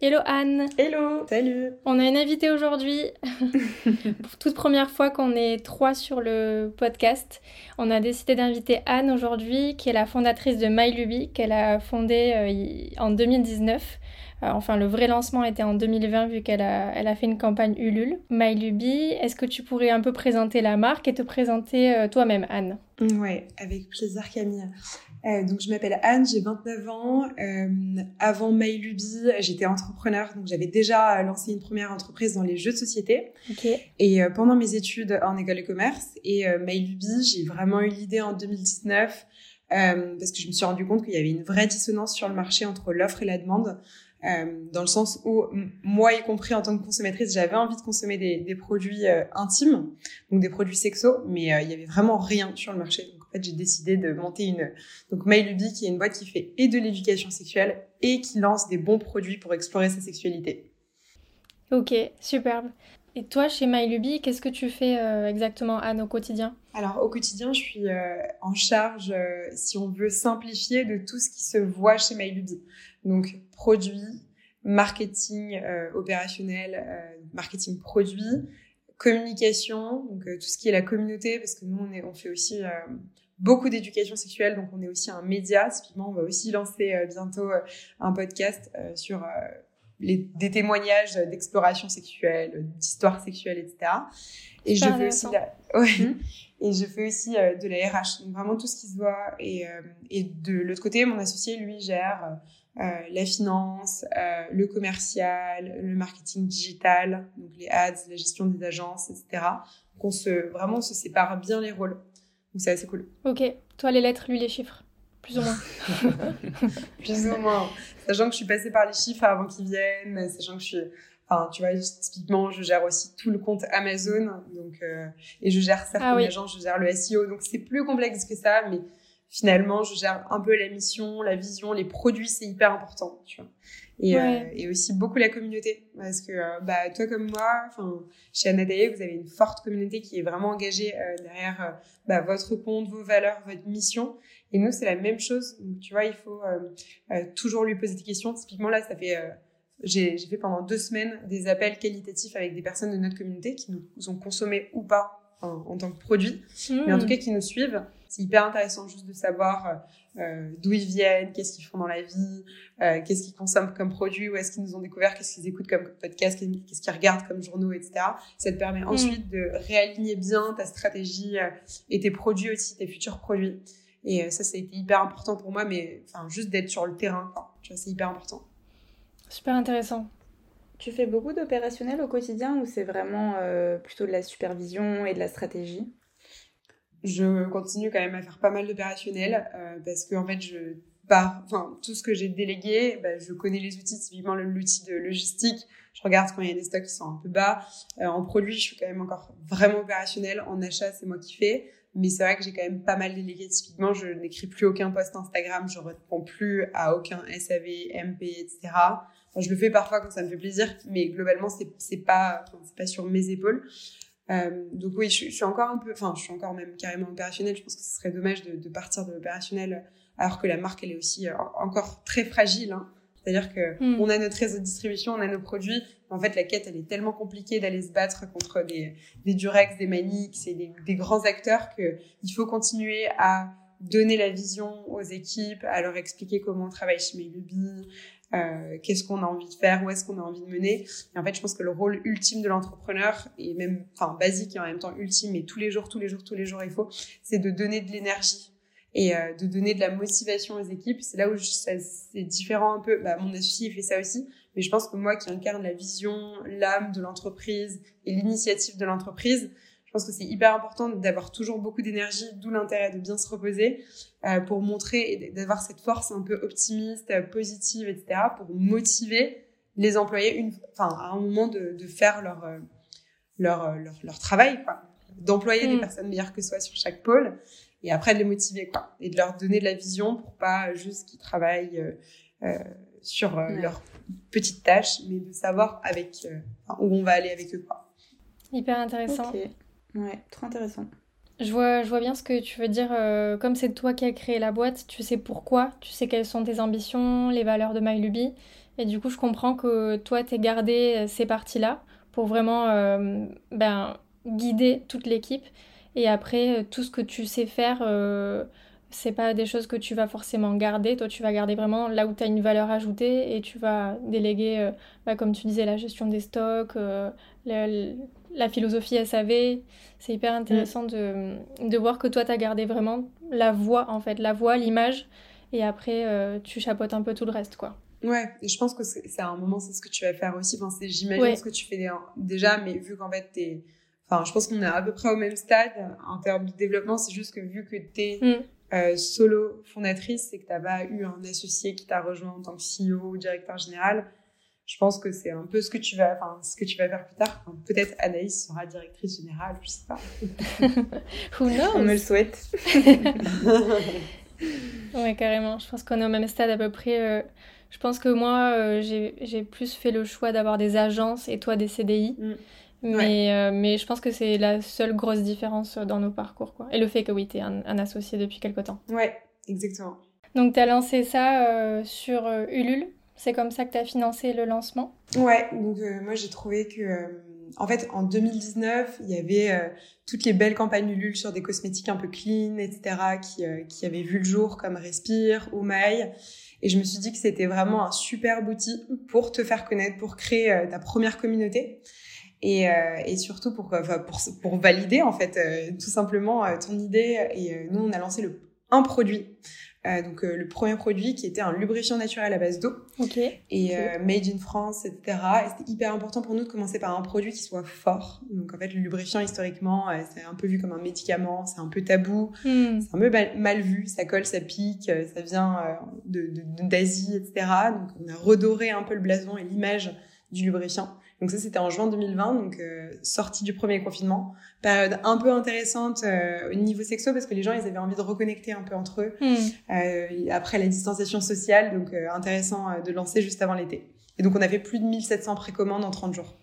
hello Anne. Hello, salut. On a une invitée aujourd'hui, pour toute première fois qu'on est trois sur le podcast. On a décidé d'inviter Anne aujourd'hui, qui est la fondatrice de MyLuby, qu'elle a fondée euh, en 2019. Euh, enfin, le vrai lancement était en 2020 vu qu'elle a, elle a fait une campagne Ulule. MyLuby, est-ce que tu pourrais un peu présenter la marque et te présenter euh, toi-même, Anne? Ouais, avec plaisir Camille. Euh, donc je m'appelle Anne, j'ai 29 ans. Euh, avant MyLuby, j'étais entrepreneur, donc j'avais déjà lancé une première entreprise dans les jeux de société. Okay. Et euh, pendant mes études en école de commerce et euh, MyLuby, j'ai vraiment eu l'idée en 2019 euh, parce que je me suis rendu compte qu'il y avait une vraie dissonance sur le marché entre l'offre et la demande. Euh, dans le sens où moi y compris en tant que consommatrice j'avais envie de consommer des, des produits euh, intimes donc des produits sexos mais euh, il y avait vraiment rien sur le marché en fait j'ai décidé de monter une donc MyLuby qui est une boîte qui fait et de l'éducation sexuelle et qui lance des bons produits pour explorer sa sexualité. Ok superbe. Et toi, chez MyLuby, qu'est-ce que tu fais euh, exactement, Anne, au quotidien Alors, au quotidien, je suis euh, en charge, euh, si on veut simplifier, de tout ce qui se voit chez MyLuby. Donc, produits, marketing opérationnel, marketing produit, communication, donc tout ce qui est la communauté, parce que nous, on, est, on fait aussi beaucoup d'éducation sexuelle, donc on est aussi un média. Typiquement, on va aussi lancer bientôt un podcast sur les, des témoignages d'exploration sexuelle, d'histoire sexuelle, etc. Et je fais aussi la... ouais. Mmh. Et je fais aussi euh, de la RH, donc vraiment tout ce qui se voit. Et, euh, et de l'autre côté, mon associé, lui, gère euh, la finance, euh, le commercial, le marketing digital, donc les ads, la gestion des agences, etc. Donc on se, vraiment, on se sépare bien les rôles. Donc c'est assez cool. Ok. Toi, les lettres, lui, les chiffres plus ou moins. plus ou moins. Sachant que je suis passée par les chiffres avant qu'ils viennent, sachant que je suis, enfin, tu vois, typiquement, je gère aussi tout le compte Amazon, donc, euh, et je gère certains ah oui. agences, je gère le SEO, donc c'est plus complexe que ça, mais finalement, je gère un peu la mission, la vision, les produits, c'est hyper important, tu vois. Et, ouais. euh, et aussi beaucoup la communauté, parce que euh, bah toi comme moi, chez Anadae, vous avez une forte communauté qui est vraiment engagée euh, derrière bah, votre compte, vos valeurs, votre mission. Et nous, c'est la même chose. Donc, tu vois, il faut toujours lui poser des questions. Typiquement là, ça fait j'ai fait pendant deux semaines des appels qualitatifs avec des personnes de notre communauté qui nous ont consommé ou pas en, en tant que produit, mmh. mais en tout cas qui nous suivent. C'est hyper intéressant juste de savoir euh, d'où ils viennent, qu'est-ce qu'ils font dans la vie, euh, qu'est-ce qu'ils consomment comme produit, où est-ce qu'ils nous ont découvert, qu'est-ce qu'ils écoutent comme podcast, qu'est-ce qu'ils regardent comme journaux, etc. Ça te permet mmh. ensuite de réaligner bien ta stratégie euh, et tes produits aussi, tes futurs produits. Et euh, ça, ça a été hyper important pour moi, mais enfin juste d'être sur le terrain, quoi. Tu vois, c'est hyper important. Super intéressant. Tu fais beaucoup d'opérationnel au quotidien ou c'est vraiment euh, plutôt de la supervision et de la stratégie? Je continue quand même à faire pas mal d'opérationnel euh, parce que en fait, je par, enfin, tout ce que j'ai délégué, bah, je connais les outils, typiquement l'outil de logistique. Je regarde quand il y a des stocks qui sont un peu bas. Euh, en produit, je suis quand même encore vraiment opérationnel. En achat, c'est moi qui fais. Mais c'est vrai que j'ai quand même pas mal délégué. Typiquement, je n'écris plus aucun post Instagram, je réponds plus à aucun SAV, MP, etc. Je le fais parfois quand ça me fait plaisir, mais globalement, c'est, pas, enfin, pas sur mes épaules. Euh, donc oui, je, je, suis encore un peu, enfin, je suis encore même carrément opérationnelle. Je pense que ce serait dommage de, de partir de l'opérationnel alors que la marque, elle est aussi euh, encore très fragile. Hein. C'est-à-dire que mm. on a notre réseau de distribution, on a nos produits. En fait, la quête, elle est tellement compliquée d'aller se battre contre des, des Durex, des Manix et des, des grands acteurs que il faut continuer à donner la vision aux équipes, à leur expliquer comment on travaille chez Melubi, euh, qu'est-ce qu'on a envie de faire, où est-ce qu'on a envie de mener. Et en fait, je pense que le rôle ultime de l'entrepreneur, et même, enfin, basique et en même temps ultime, et tous les jours, tous les jours, tous les jours, il faut, c'est de donner de l'énergie et euh, de donner de la motivation aux équipes. C'est là où c'est différent un peu. Bah, mon associé fait ça aussi, mais je pense que moi qui incarne la vision, l'âme de l'entreprise et l'initiative de l'entreprise, je pense que c'est hyper important d'avoir toujours beaucoup d'énergie, d'où l'intérêt de bien se reposer euh, pour montrer et d'avoir cette force un peu optimiste, positive, etc., pour motiver les employés, une, enfin, à un moment de, de faire leur, euh, leur, euh, leur, leur, travail, quoi. D'employer des mm. personnes meilleures que soi sur chaque pôle et après de les motiver, quoi. Et de leur donner de la vision pour pas juste qu'ils travaillent euh, sur leurs petites tâches, mais de savoir avec où on va aller avec eux, quoi. Hyper intéressant. Ouais, trop intéressant. Je vois, je vois bien ce que tu veux dire. Euh, comme c'est toi qui as créé la boîte, tu sais pourquoi, tu sais quelles sont tes ambitions, les valeurs de MyLuby. Et du coup, je comprends que toi, tu gardé euh, ces parties-là pour vraiment euh, ben, guider toute l'équipe. Et après, tout ce que tu sais faire, c'est pas des choses que tu vas forcément garder. Toi, tu vas garder vraiment là où tu as une valeur ajoutée et tu vas déléguer, ben, comme tu disais, la gestion des stocks, le, la philosophie SAV. C'est hyper intéressant de, de, voir que toi, tu as gardé vraiment la voix, en fait, la voix, l'image, et après, euh, tu chapeautes un peu tout le reste, quoi. Ouais, et je pense que c'est à un moment, c'est ce que tu vas faire aussi. Enfin, j'imagine ce que tu fais déjà, mais vu qu'en fait, t'es. Enfin, je pense qu'on est à peu près au même stade en termes de développement. C'est juste que vu que t'es mm. euh, solo fondatrice, c'est que t'as pas eu un associé qui t'a rejoint en tant que CEO ou directeur général je pense que c'est un peu ce que tu vas, enfin, ce que tu vas faire plus tard. Peut-être Anaïs sera directrice générale, je sais pas. Who knows? On me le souhaite. ouais, carrément. Je pense qu'on est au même stade à peu près. Euh, je pense que moi, euh, j'ai plus fait le choix d'avoir des agences et toi des CDI. Mm. Mais, euh, mais je pense que c'est la seule grosse différence dans nos parcours. Quoi. Et le fait que oui, tu es un, un, associé depuis quelque temps. Ouais, exactement. Donc tu as lancé ça sur Ulule c'est comme ça que tu as financé le lancement? Ouais, donc euh, moi j'ai trouvé que, euh, en fait, en 2019, il y avait euh, toutes les belles campagnes Ulule sur des cosmétiques un peu clean, etc., qui, qui avaient vu le jour comme Respire ou Maille. Et je me suis dit que c'était vraiment un super outil pour te faire connaître, pour créer ta première communauté. Et, surtout pour, pour, pour valider en fait tout simplement ton idée. Et nous, on a lancé le, un produit euh, donc euh, le premier produit qui était un lubrifiant naturel à base d'eau et euh, made in France, etc. Et c'était hyper important pour nous de commencer par un produit qui soit fort. Donc en fait le lubrifiant historiquement c'est un peu vu comme un médicament, c'est un peu tabou, hmm. c'est un peu mal, vu, ça colle, ça pique, ça vient de d'Asie, etc. Donc on a redoré un peu le blason et l'image du lubrifiant. Donc ça, c'était en juin 2020, donc euh, sortie du premier confinement. Période un peu intéressante euh, au niveau sexo parce que les gens, ils avaient envie de reconnecter un peu entre eux hmm. euh, après la distanciation sociale. Donc euh, intéressant de lancer juste avant l'été. Et donc on avait plus de 1700 précommandes en 30 jours.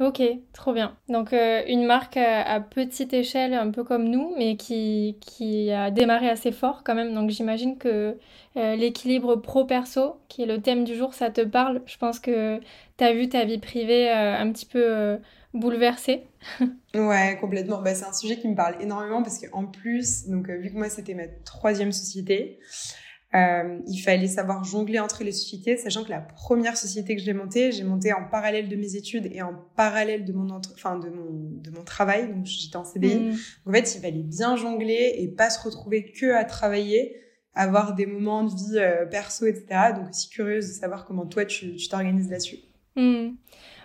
Ok, trop bien. Donc une marque à, petite échelle, un peu comme nous, mais qui, qui a démarré assez fort quand même. Donc j'imagine que l'équilibre pro-perso, qui est le thème du jour, ça te parle. Je pense que t'as vu ta vie privée euh, un petit peu euh, bouleversée Ouais, complètement. Bah, c'est un sujet qui me parle énormément parce qu'en plus, donc euh, vu que moi c'était ma troisième société, il fallait savoir jongler entre les sociétés, sachant que la première société que j'ai montée, j'ai monté en parallèle de mes études et en parallèle de mon enfin de mon de mon travail, donc j'étais en CDI. Mmh. en fait, il fallait bien jongler et pas se retrouver que à travailler avoir des moments de vie perso, etc. Donc aussi curieuse de savoir comment toi tu t'organises là-dessus. Hmm.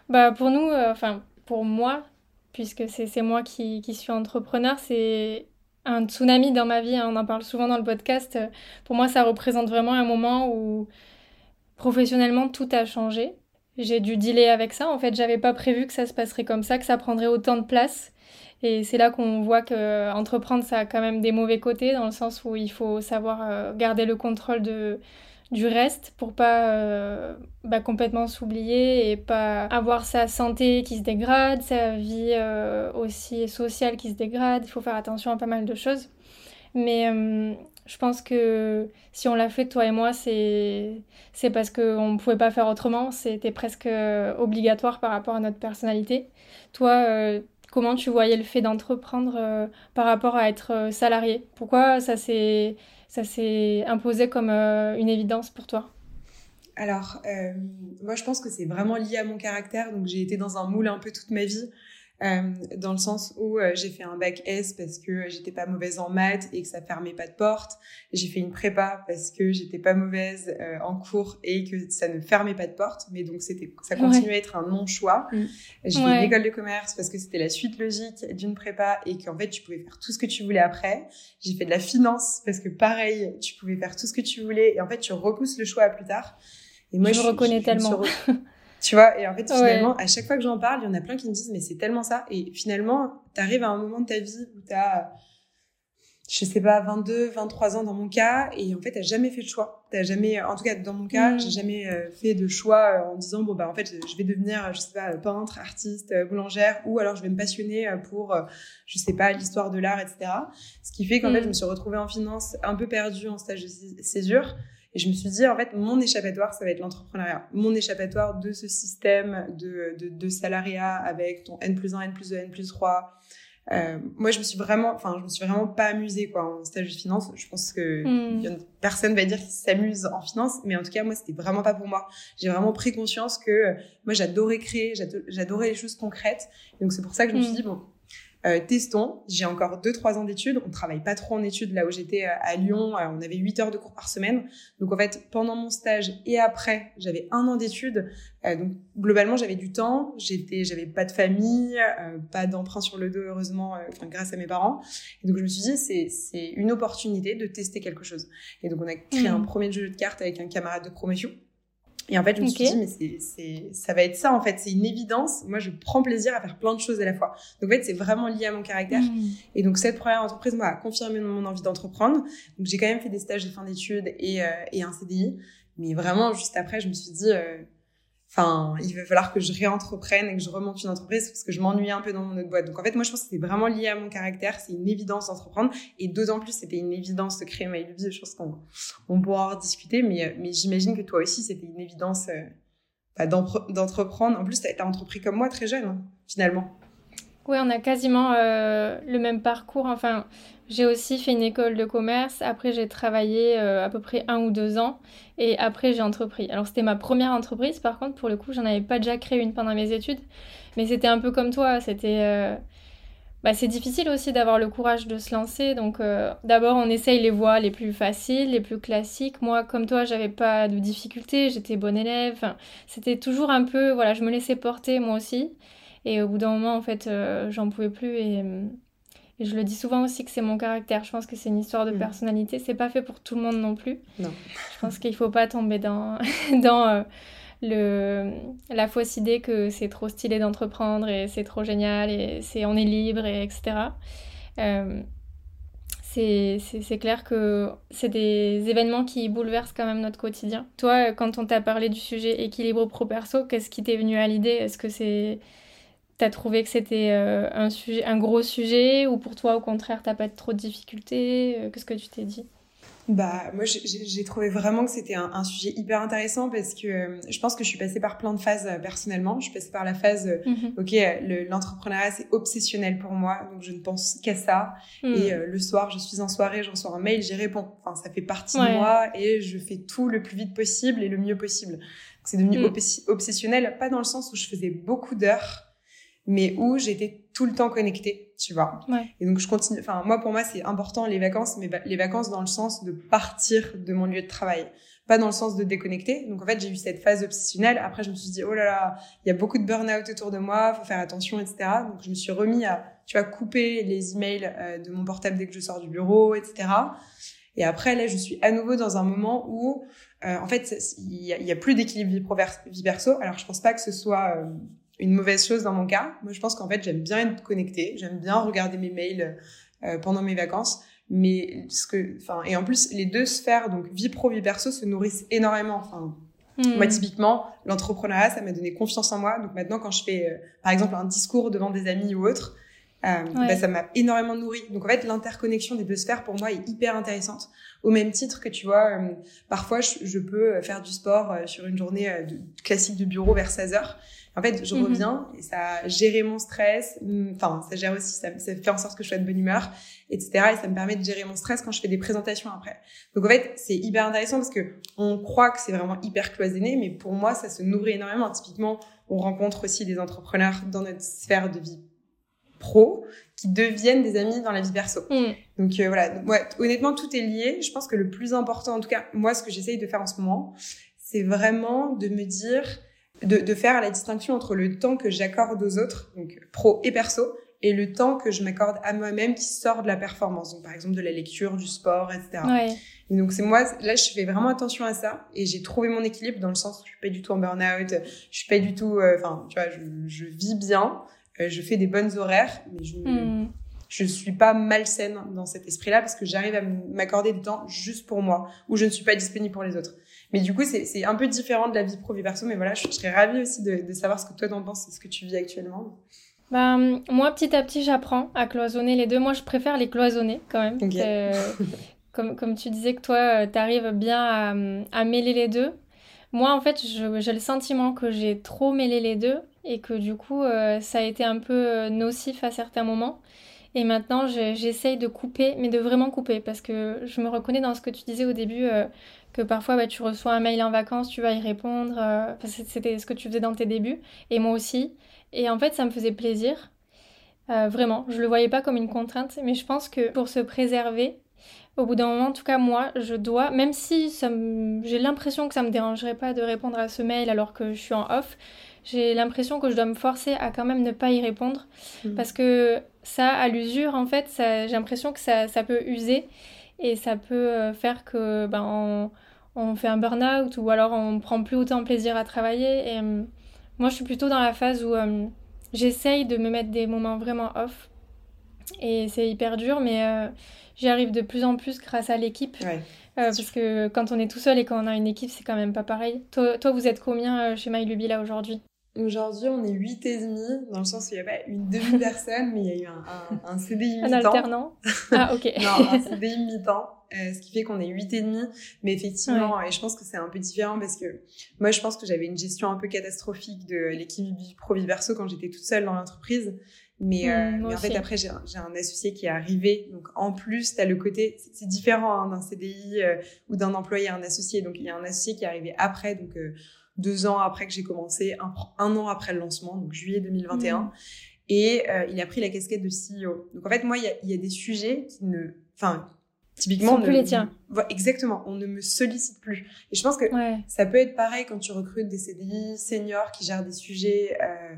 Bah pour nous, euh, enfin pour moi, puisque c'est moi qui, qui, suis entrepreneur, c'est un tsunami dans ma vie, hein, on en parle souvent dans le podcast. Pour moi, ça représente vraiment un moment où professionnellement tout a changé. J'ai dû dealer avec ça. En fait, j'avais pas prévu que ça se passerait comme ça, que ça prendrait autant de place. Et c'est là qu'on voit que entreprendre, ça a quand même des mauvais côtés, dans le sens où il faut savoir euh, garder le contrôle de, du reste pour pas euh, bah, complètement s'oublier et pas avoir sa santé qui se dégrade, sa vie euh, aussi sociale qui se dégrade. Il faut faire attention à pas mal de choses. Mais euh, je pense que si on l'a fait, toi et moi, c'est, parce qu'on ne pouvait pas faire autrement. C'était presque obligatoire par rapport à notre personnalité. Toi, comment tu voyais le fait d'entreprendre par rapport à être salarié? Pourquoi ça s'est ça s'est imposé comme euh, une évidence pour toi? Alors, moi, je pense que c'est vraiment lié à mon caractère. Donc, j'ai été dans un moule un peu toute ma vie. Euh, dans le sens où euh, j'ai fait un bac S parce que j'étais pas mauvaise en maths et que ça fermait pas de porte. J'ai fait une prépa parce que j'étais pas mauvaise euh, en cours et que ça ne fermait pas de porte. Mais donc c'était, ça continuait à être un non choix. Mm. J'ai fait une école de commerce parce que c'était la suite logique d'une prépa et qu'en fait tu pouvais faire tout ce que tu voulais après. J'ai fait de la finance parce que pareil, tu pouvais faire tout ce que tu voulais et en fait tu repousses le choix à plus tard. Et moi, je, je reconnais tellement. Tu vois, et en fait, finalement, à chaque fois que j'en parle, il y en a plein qui me disent, mais c'est tellement ça. Et finalement, tu arrives à un moment de ta vie où tu as, je sais pas, 22, 23 ans dans mon cas, et en fait, tu jamais fait de choix. T'as jamais, en tout cas, dans mon cas, mm. j'ai jamais euh, fait de choix euh, en disant, bon, bah, en fait, je vais devenir, je sais pas, peintre, artiste, euh, boulangère, ou alors je vais me passionner pour, je sais pas, l'histoire de l'art, etc. Ce qui fait qu'en fait, mm. je me suis retrouvée en finance un peu perdue en stage de césure. Et je me suis dit, en fait, mon échappatoire, ça va être l'entrepreneuriat. Mon échappatoire de ce système de, de, de, salariat avec ton N plus 1, N plus 2, N plus 3. Euh, moi, je me suis vraiment, enfin, je me suis vraiment pas amusée, quoi, en stage de finance. Je pense que hmm. personne va dire qu'il s'amuse en finance, mais en tout cas, moi, c'était vraiment pas pour moi. J'ai vraiment pris conscience que, euh, moi, j'adorais créer, j'adorais les choses concrètes. donc, c'est pour ça que je me suis hmm. dit, bon, euh, testons. J'ai encore 2-3 ans d'études. On travaille pas trop en études là où j'étais euh, à Lyon. Euh, on avait 8 heures de cours par semaine. Donc en fait, pendant mon stage et après, j'avais un an d'études. donc globalement, j'avais du temps. J'étais, j'avais pas de famille, pas d'emprunt sur le dos heureusement, enfin grâce à mes parents. Et donc je me suis dit c'est c'est une opportunité de tester quelque chose. Et donc on a créé un mmh. premier jeu de cartes avec un camarade de promotion. Et en fait, je me suis dit, mais c'est, c'est, ça va être ça, en fait. C'est une évidence. Moi, je prends plaisir à faire plein de choses à la fois. Donc, en fait, c'est vraiment lié à mon caractère. Hmm. Et donc, cette première entreprise m'a confirmé mon envie d'entreprendre. Donc, j'ai quand même fait des stages de fin d'études et, euh, et un CDI. Mais vraiment, juste après, je me suis dit, euh, Enfin, il va falloir que je réentreprenne et que je remonte une entreprise parce que je m'ennuie un peu dans mon autre boîte. Donc en fait, moi, je pense que c'était vraiment lié à mon caractère. C'est une évidence d'entreprendre. Et d'autant plus, c'était une évidence de créer MyLuby. Je pense qu'on on pourra en discuter. Mais, mais j'imagine que toi aussi, c'était une évidence euh, bah, d'entreprendre. En plus, tu as, entrepris comme moi très jeune, finalement. Oui, on a quasiment euh, le même parcours. Enfin, j'ai aussi fait une école de commerce. Après, j'ai travaillé euh, à peu près un ou deux ans. Et après, j'ai entrepris. Alors, c'était ma première entreprise. Par contre, pour le coup, j'en avais pas déjà créé une pendant mes études. Mais c'était un peu comme toi. C'était. Euh, bah, c'est difficile aussi d'avoir le courage de se lancer. Donc, d'abord, on essaye les voies les plus faciles, les plus classiques. Moi, comme toi, j'avais pas de difficultés. J'étais bonne élève. c'était toujours un peu. Voilà, je me laissais porter moi aussi. Et au bout d'un moment, en fait, euh, j'en pouvais plus. Et, je le dis souvent aussi que c'est mon caractère. Je pense que c'est une histoire de mm. personnalité. C'est pas fait pour tout le monde non plus. Non. Je pense qu'il faut pas tomber dans, dans euh, le, la fausse idée que c'est trop stylé d'entreprendre et c'est trop génial et c'est on est libre et etc. Euh, c'est clair que c'est des événements qui bouleversent quand même notre quotidien. Toi, quand on t'a parlé du sujet équilibre pro-perso, qu'est-ce qui t'est venu à l'idée? Est-ce que c'est T'as trouvé que c'était euh, un, sujet, un gros sujet ou pour toi, au contraire, t'as pas trop de difficultés euh, Qu'est-ce que tu t'es dit? Bah, moi, j'ai trouvé vraiment que c'était un, sujet hyper intéressant parce que euh, je pense que je suis passée par plein de phases personnellement. Je suis passée par la phase, mhm. ok, l'entrepreneuriat c'est obsessionnel pour moi, donc je ne pense qu'à ça. Mhm. Et le soir, je suis en soirée, je reçois un mail, j'y réponds. Enfin, ça fait partie de moi et je fais tout le plus vite possible et le mieux possible. C'est devenu mhm. obsessionnel, pas dans le sens où je faisais beaucoup d'heures mais où j'étais tout le temps connectée, tu vois. Et donc je continue. Enfin, moi pour moi c'est important les vacances, mais les vacances dans le sens de partir de mon lieu de travail, pas dans le sens de déconnecter. Donc en fait j'ai eu cette phase obsessionnelle. Après je me suis dit oh là là, il y a beaucoup de burn-out autour de moi, faut faire attention, etc. Donc je me suis remis à, tu vois, couper les emails euh, de mon portable dès que je sors du bureau, etc. Et après là je suis à nouveau dans un moment où euh, en fait il y a, y a, plus d'équilibre vie, vie perso. Alors je pense pas que ce soit euh, une mauvaise chose dans mon cas. Moi, je pense qu'en fait, j'aime bien être connectée, j'aime bien regarder mes mails euh, pendant mes vacances. Mais ce que, enfin, et en plus, les deux sphères, donc vie pro, vie perso, se nourrissent énormément. Enfin, hmm. moi, typiquement, l'entrepreneuriat, ça m'a donné confiance en moi. Donc maintenant, quand je fais, euh, par exemple, un discours devant des amis ou autres, euh, bah, ça m'a énormément nourri. Donc en fait, l'interconnexion des deux sphères pour moi est hyper intéressante. Au même titre que tu vois, euh, parfois je, peux faire du sport euh, sur une journée de, classique de bureau vers 16 heures. En fait, je mhm. reviens et ça a géré mon stress. Mm, enfin, ça gère aussi, ça, ça, fait en sorte que je sois de bonne humeur, etc. Et ça me permet de gérer mon stress quand je fais des présentations après. Donc en fait, c'est hyper intéressant parce que on croit que c'est vraiment hyper cloisonné, mais pour moi, ça se nourrit énormément. Typiquement, on rencontre aussi des entrepreneurs dans notre sphère de vie pro qui deviennent des amis dans la vie perso. Mm. Donc euh, voilà, ouais, honnêtement, tout est lié. Je pense que le plus important, en tout cas, moi, ce que j'essaye de faire en ce moment, c'est vraiment de me dire, de, de faire la distinction entre le temps que j'accorde aux autres, donc pro et perso, et le temps que je m'accorde à moi-même qui sort de la performance. Donc par exemple de la lecture, du sport, etc. Ouais. Et donc c'est moi, là je fais vraiment attention à ça et j'ai trouvé mon équilibre dans le sens où je suis pas du tout en burn-out, je suis pas du tout, euh, enfin tu vois, je, je vis bien euh, je fais des bonnes horaires, mais je ne je suis pas malsaine dans cet esprit-là parce que j'arrive à m'accorder du temps juste pour moi, où je ne suis pas disponible pour les autres. Mais du coup, c'est un peu différent de la vie pro vie perso, mais voilà, je, serais ravie aussi de, de savoir ce que toi t'en penses et ce que tu vis actuellement. Bah, moi, petit à petit, j'apprends à cloisonner les deux. Moi, je préfère les cloisonner quand même. Euh, comme, comme tu disais que toi, euh, tu arrives bien à, à, mêler les deux. Moi, en fait, j'ai le sentiment que j'ai trop mêlé les deux et que du coup, euh, ça a été un peu euh, nocif à certains moments. Et maintenant, j'essaye de couper, mais de vraiment couper, parce que je me reconnais dans ce que tu disais au début, euh, que parfois bah, tu reçois un mail en vacances, tu vas y répondre. C'était ce que tu faisais dans tes débuts, et moi aussi. Et en fait, ça me faisait plaisir. vraiment, je le voyais pas comme une contrainte, mais je pense que pour se préserver, au bout d'un moment, en tout cas moi, je dois, même si j'ai l'impression que ça me dérangerait pas de répondre à ce mail alors que je suis en off, j'ai l'impression que je dois me forcer à quand même ne pas y répondre mm. parce que ça, à l'usure, en fait, j'ai l'impression que ça, ça, peut user et ça peut euh, faire que ben, on, on fait un burn-out ou alors on prend plus autant plaisir à travailler. Et euh, moi, je suis plutôt dans la phase où euh, j'essaye de me mettre des moments vraiment off et c'est hyper dur, mais j'y arrive de plus en plus grâce à l'équipe. parce que quand on est tout seul et quand on a une équipe, c'est quand même pas pareil. Toi, toi vous êtes combien chez MyLuby là aujourd'hui? Aujourd'hui, on est 8 et demi, dans le sens où il n'y a pas une demi-personne, mais il y a eu un, un, un CDI mi-temps. Un alternant Ah, ok. non, un CDI mi-temps, euh, ce qui fait qu'on est 8 et demi. Mais effectivement, et je pense que c'est un peu différent parce que moi, je pense que j'avais une gestion un peu catastrophique de l'équipe pro-vie-verso quand j'étais toute seule dans l'entreprise. Mais, euh, mm, mais en fait, après, j'ai un, un, associé qui est arrivé. Donc, en plus, tu as le côté... C'est différent hein, d'un CDI euh, ou d'un employé à un associé. Donc, il y a un associé qui est arrivé après. Donc... Euh, deux ans après que j'ai commencé, un, un, an après le lancement, donc juillet 2021. Mmh. Et euh, il a pris la casquette de CEO. Donc en fait, moi, il y a, y a, des sujets qui ne... Enfin, typiquement... ne, plus les tiens. Exactement, on ne me sollicite plus. Et je pense que ça peut être pareil quand tu recrutes des CDI seniors qui gèrent des sujets... Euh,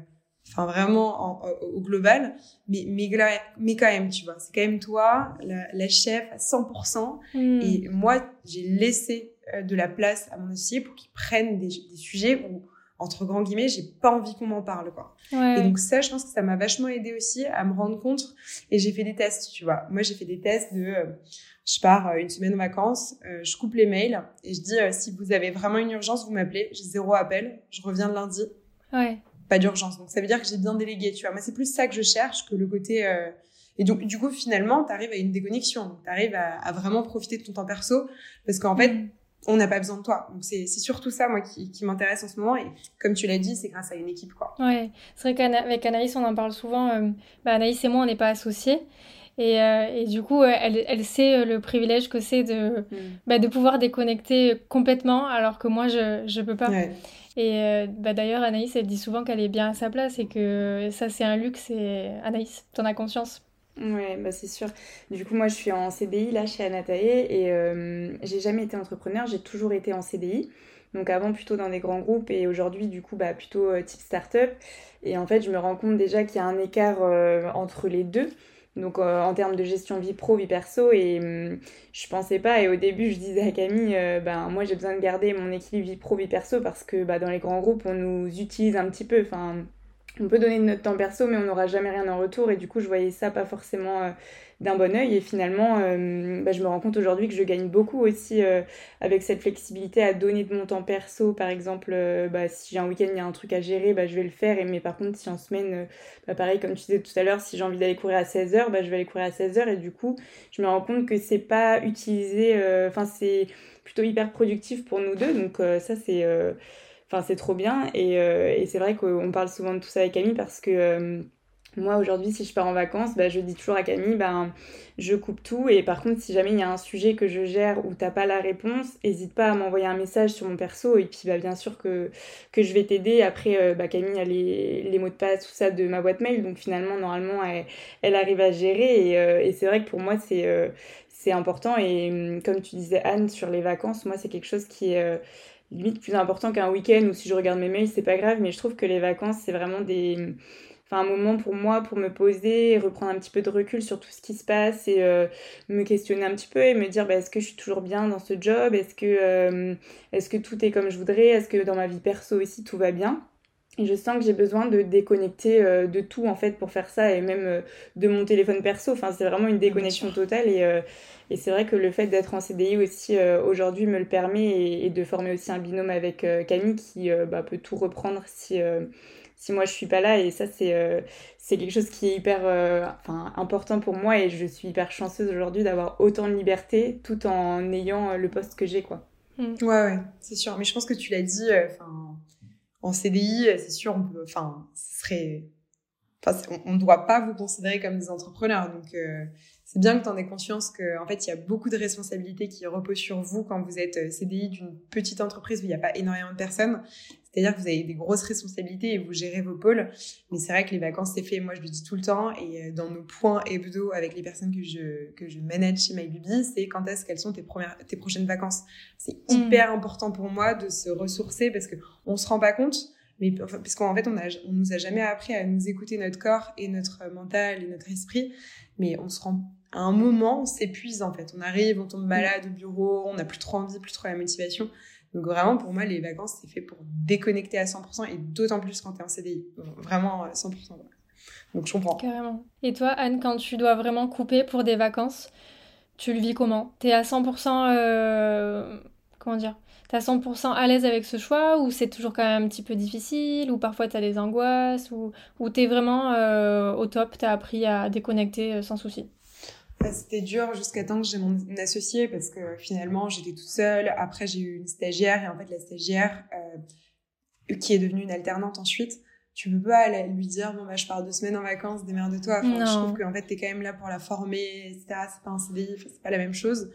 enfin vraiment au global, mais, mais, mais quand même, tu vois, c'est quand même toi, la, la chef à 100%, mmh. et moi, j'ai laissé euh, de la place à mon associé pour qu'il prenne des, des, sujets où, entre grands guillemets, j'ai pas envie qu'on m'en parle, quoi. Et donc ça, je pense que ça m'a vachement aidé aussi à me rendre compte. Et j'ai fait des tests, tu vois. Moi, j'ai fait des tests de, euh, je pars euh, une semaine en vacances, je coupe les mails et je dis, si vous avez vraiment une urgence, vous m'appelez. J'ai zéro appel. Je reviens le lundi. Ouais. Pas d'urgence. Donc ça veut dire que j'ai bien délégué, tu vois. Moi, c'est plus ça que je cherche que le côté. Et donc, du coup, finalement, tu arrives à une déconnexion. Tu arrives à, à, vraiment profiter de ton temps perso. Parce qu'en fait, mm on n'a pas besoin de toi. Donc c'est surtout ça moi qui, qui m'intéresse en ce moment et comme tu l'as dit, c'est grâce à une équipe quoi. Ouais, c'est vrai qu'avec Anaïs on en parle souvent. Euh, bah, Anaïs et moi on n'est pas associés. Et, euh, et, du coup, elle, elle sait euh, le privilège que c'est de, mm. bah, de pouvoir déconnecter complètement, alors que moi, je ne peux pas. Et bah, d'ailleurs, Anaïs, elle dit souvent qu'elle est bien à sa place et que ça, c'est un luxe. Et Anaïs, t'en as conscience Ouais, bah c'est sûr. Du coup, moi, je suis en CDI là chez Anatae et euh, j'ai jamais été entrepreneur, j'ai toujours été en CDI. Donc avant plutôt dans des grands groupes et aujourd'hui du coup bah plutôt euh, type start-up. Et en fait, je me rends compte déjà qu'il y a un écart euh, entre les deux. Donc en termes de gestion vie pro, vie perso et hum, je pensais pas et au début je disais à Camille ben moi j'ai besoin de garder mon équilibre vie pro, vie perso parce que bah, dans les grands groupes on nous utilise un petit peu enfin on peut donner de notre temps perso, mais on n'aura jamais rien en retour. Et du coup, je voyais ça pas forcément euh, d'un bon oeil. Et finalement, euh, bah, je me rends compte aujourd'hui que je gagne beaucoup aussi euh, avec cette flexibilité à donner de mon temps perso. Par exemple, bah, si j'ai un week-end, il y a un truc à gérer, bah, je vais le faire. Et, mais par contre, si en semaine, bah, pareil, comme tu disais tout à l'heure, si j'ai envie d'aller courir à 16h, bah, je vais aller courir à 16h. Et du coup, je me rends compte que c'est pas utilisé, enfin, c'est plutôt hyper productif pour nous deux. Donc, ça, c'est Enfin, c'est trop bien. Et, euh, et c'est vrai qu'on parle souvent de tout ça avec Camille parce que euh, moi, aujourd'hui, si je pars en vacances, bah, je dis toujours à Camille, ben, je coupe tout. Et par contre, si jamais il y a un sujet que je gère où t'as pas la réponse, n'hésite pas à m'envoyer un message sur mon perso. Et puis, bah, bien sûr que, je vais t'aider. Après, euh, bah, Camille a les, mots de passe, tout ça de ma boîte mail. Donc, finalement, normalement, elle, elle arrive à gérer. Et, et c'est vrai que pour moi, c'est c'est important. Et hum, comme tu disais, Anne, sur les vacances, moi, c'est quelque chose qui est limite plus important qu'un week-end ou si je regarde mes mails, c'est pas grave, mais je trouve que les vacances, c'est vraiment des. Un moment pour moi pour me poser, reprendre un petit peu de recul sur tout ce qui se passe et euh, me questionner un petit peu et me dire bah, est-ce que je suis toujours bien dans ce job? Est-ce que, euh, est-ce que tout est comme je voudrais? Est-ce que dans ma vie perso aussi tout va bien? Et je sens que j'ai besoin de déconnecter euh, de tout en fait pour faire ça et même de mon téléphone perso. Enfin, c'est vraiment une déconnexion totale et, et c'est vrai que le fait d'être en CDI aussi euh, aujourd'hui me le permet et, de former aussi un binôme avec euh, Camille qui euh, bah, peut tout reprendre si, si moi je suis pas là. Et ça, c'est c'est quelque chose qui est hyper enfin, important pour moi et je suis hyper chanceuse aujourd'hui d'avoir autant de liberté tout en ayant le poste que j'ai. quoi. Mm. Ouais, ouais, c'est sûr. Mais je pense que tu l'as dit, enfin en CDI, c'est sûr, enfin, ce serait. on ne doit pas vous considérer comme des entrepreneurs. Donc, c'est bien que tu en aies conscience qu'en en fait, il y a beaucoup de responsabilités qui reposent sur vous quand vous êtes euh, CDI d'une petite entreprise où il n'y a pas énormément de personnes. C'est-à-dire que vous avez des grosses responsabilités et vous gérez vos pôles. Mais c'est vrai que les vacances, c'est fait. Moi, je le dis tout le temps. Et euh, dans nos points hebdo avec les personnes que je, que je manage chez MyBuby, c'est quand est-ce qu'elles sont tes, premières, tes prochaines vacances. C'est mm. hyper important pour moi de se ressourcer parce qu'on ne se rend pas compte mais parce qu'en fait on, a, on nous a jamais appris à nous écouter notre corps et notre mental et notre esprit mais on se rend à un moment, on s'épuise en fait. On arrive, on tombe malade au bureau, on n'a plus trop envie, plus trop la motivation. Donc vraiment, pour moi, les vacances, c'est fait pour déconnecter à 100% et d'autant plus quand tu es en CDI. Vraiment 100%. Donc je comprends. Carrément. Et toi, Anne, quand tu dois vraiment couper pour des vacances, tu le vis comment? T'es à 100%... Euh... Comment dire? T'es à 100% à l'aise avec ce choix ou c'est toujours quand même un petit peu difficile ou parfois t'as des angoisses ou, ou t'es vraiment euh, au top, t'as appris à déconnecter euh, sans souci? C'était dur jusqu'à temps que j'ai mon associé parce que finalement j'étais toute seule. Après j'ai eu une stagiaire et en fait la stagiaire euh, qui est devenue une alternante ensuite, tu peux pas lui dire bon bah je pars deux semaines en vacances, démerde-toi. Enfin, je trouve qu'en fait t'es quand même là pour la former, etc. C'est pas un CDI, c'est pas la même chose.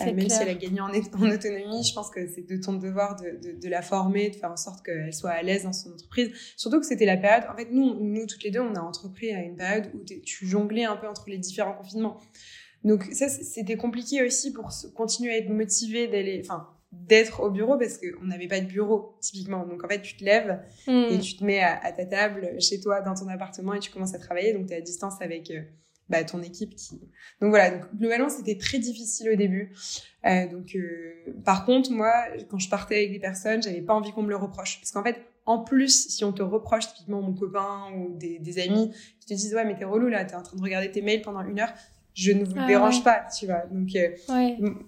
Euh, même si elle a gagné en, en, autonomie, je pense que c'est de ton devoir de, de, de, la former, de faire en sorte qu'elle soit à l'aise dans son entreprise. Surtout que c'était la période, en fait, nous, nous toutes les deux, on a entrepris à une période où tu jonglais un peu entre les différents confinements. Donc ça, c'était compliqué aussi pour continuer à être motivé d'aller, enfin, d'être au bureau parce qu'on n'avait pas de bureau typiquement. Donc en fait, tu te lèves et hmm. tu te mets à, ta table chez toi dans ton appartement et tu commences à travailler. Donc tu es à distance avec euh, bah, ton équipe qui. Donc voilà, donc globalement c'était très difficile au début. Euh, donc euh, par contre moi quand je partais avec des personnes, j'avais pas envie qu'on me le reproche parce qu'en fait en plus si on te reproche typiquement mon copain ou des, des amis qui te disent ouais mais t'es relou là, t'es en train de regarder tes mails pendant une heure, je ne vous ah dérange pas, tu vois. Donc, euh,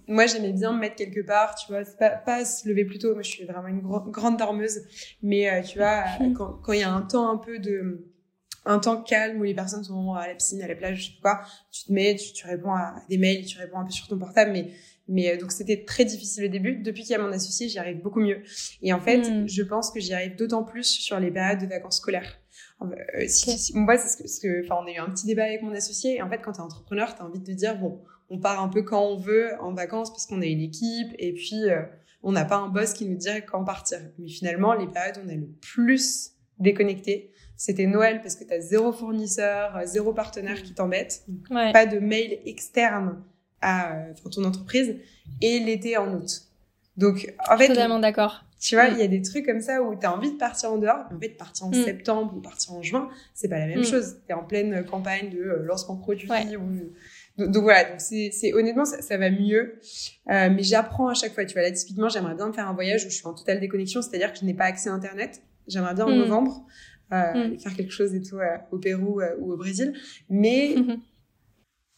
moi, j'aimais bien me mettre quelque part, tu vois. Pas, pas se lever plus tôt. Moi, je suis vraiment une grande dormeuse. Mais, euh, tu vois, quand il y a un temps un peu de, un temps calme où les personnes sont à la piscine, à la plage, je sais pas tu te mets, tu, tu, réponds à des mails, tu réponds un peu sur ton portable, mais mais euh, donc c'était très difficile au début. Depuis qu'il y a mon associé, j'y arrive beaucoup mieux. Et en fait, hmm. je pense que j'y arrive d'autant plus sur les périodes de vacances scolaires. Euh, si, moi, c'est ce que, enfin, on a eu un petit débat avec mon associé. Et en fait, quand t'es entrepreneur, t'as envie de te dire bon, on part un peu quand on veut en vacances parce qu'on a une équipe et puis euh, on n'a pas un boss qui nous dit quand partir. Mais finalement, les périodes où on est le plus déconnecté, c'était Noël parce que tu as zéro fournisseur, euh, zéro partenaire qui t'embête, pas de mail externe à euh, ton entreprise, et l'été en août. Donc, en fait. Totalement d'accord. Tu vois, il y a des trucs comme ça où tu as envie de partir en dehors, mais en fait, partir en mm. septembre ou partir en juin, c'est pas la même mm. chose. Tu es en pleine campagne de euh, lancement produit ou. Donc, voilà, donc c'est honnêtement ça, ça, va mieux, mais j'apprends à chaque fois. Tu vois là typiquement, j'aimerais bien faire un voyage où je suis en totale déconnexion, c'est-à-dire que je n'ai pas accès à Internet. J'aimerais bien en mm. novembre mm. faire quelque chose et tout au Pérou ou au Brésil. Mais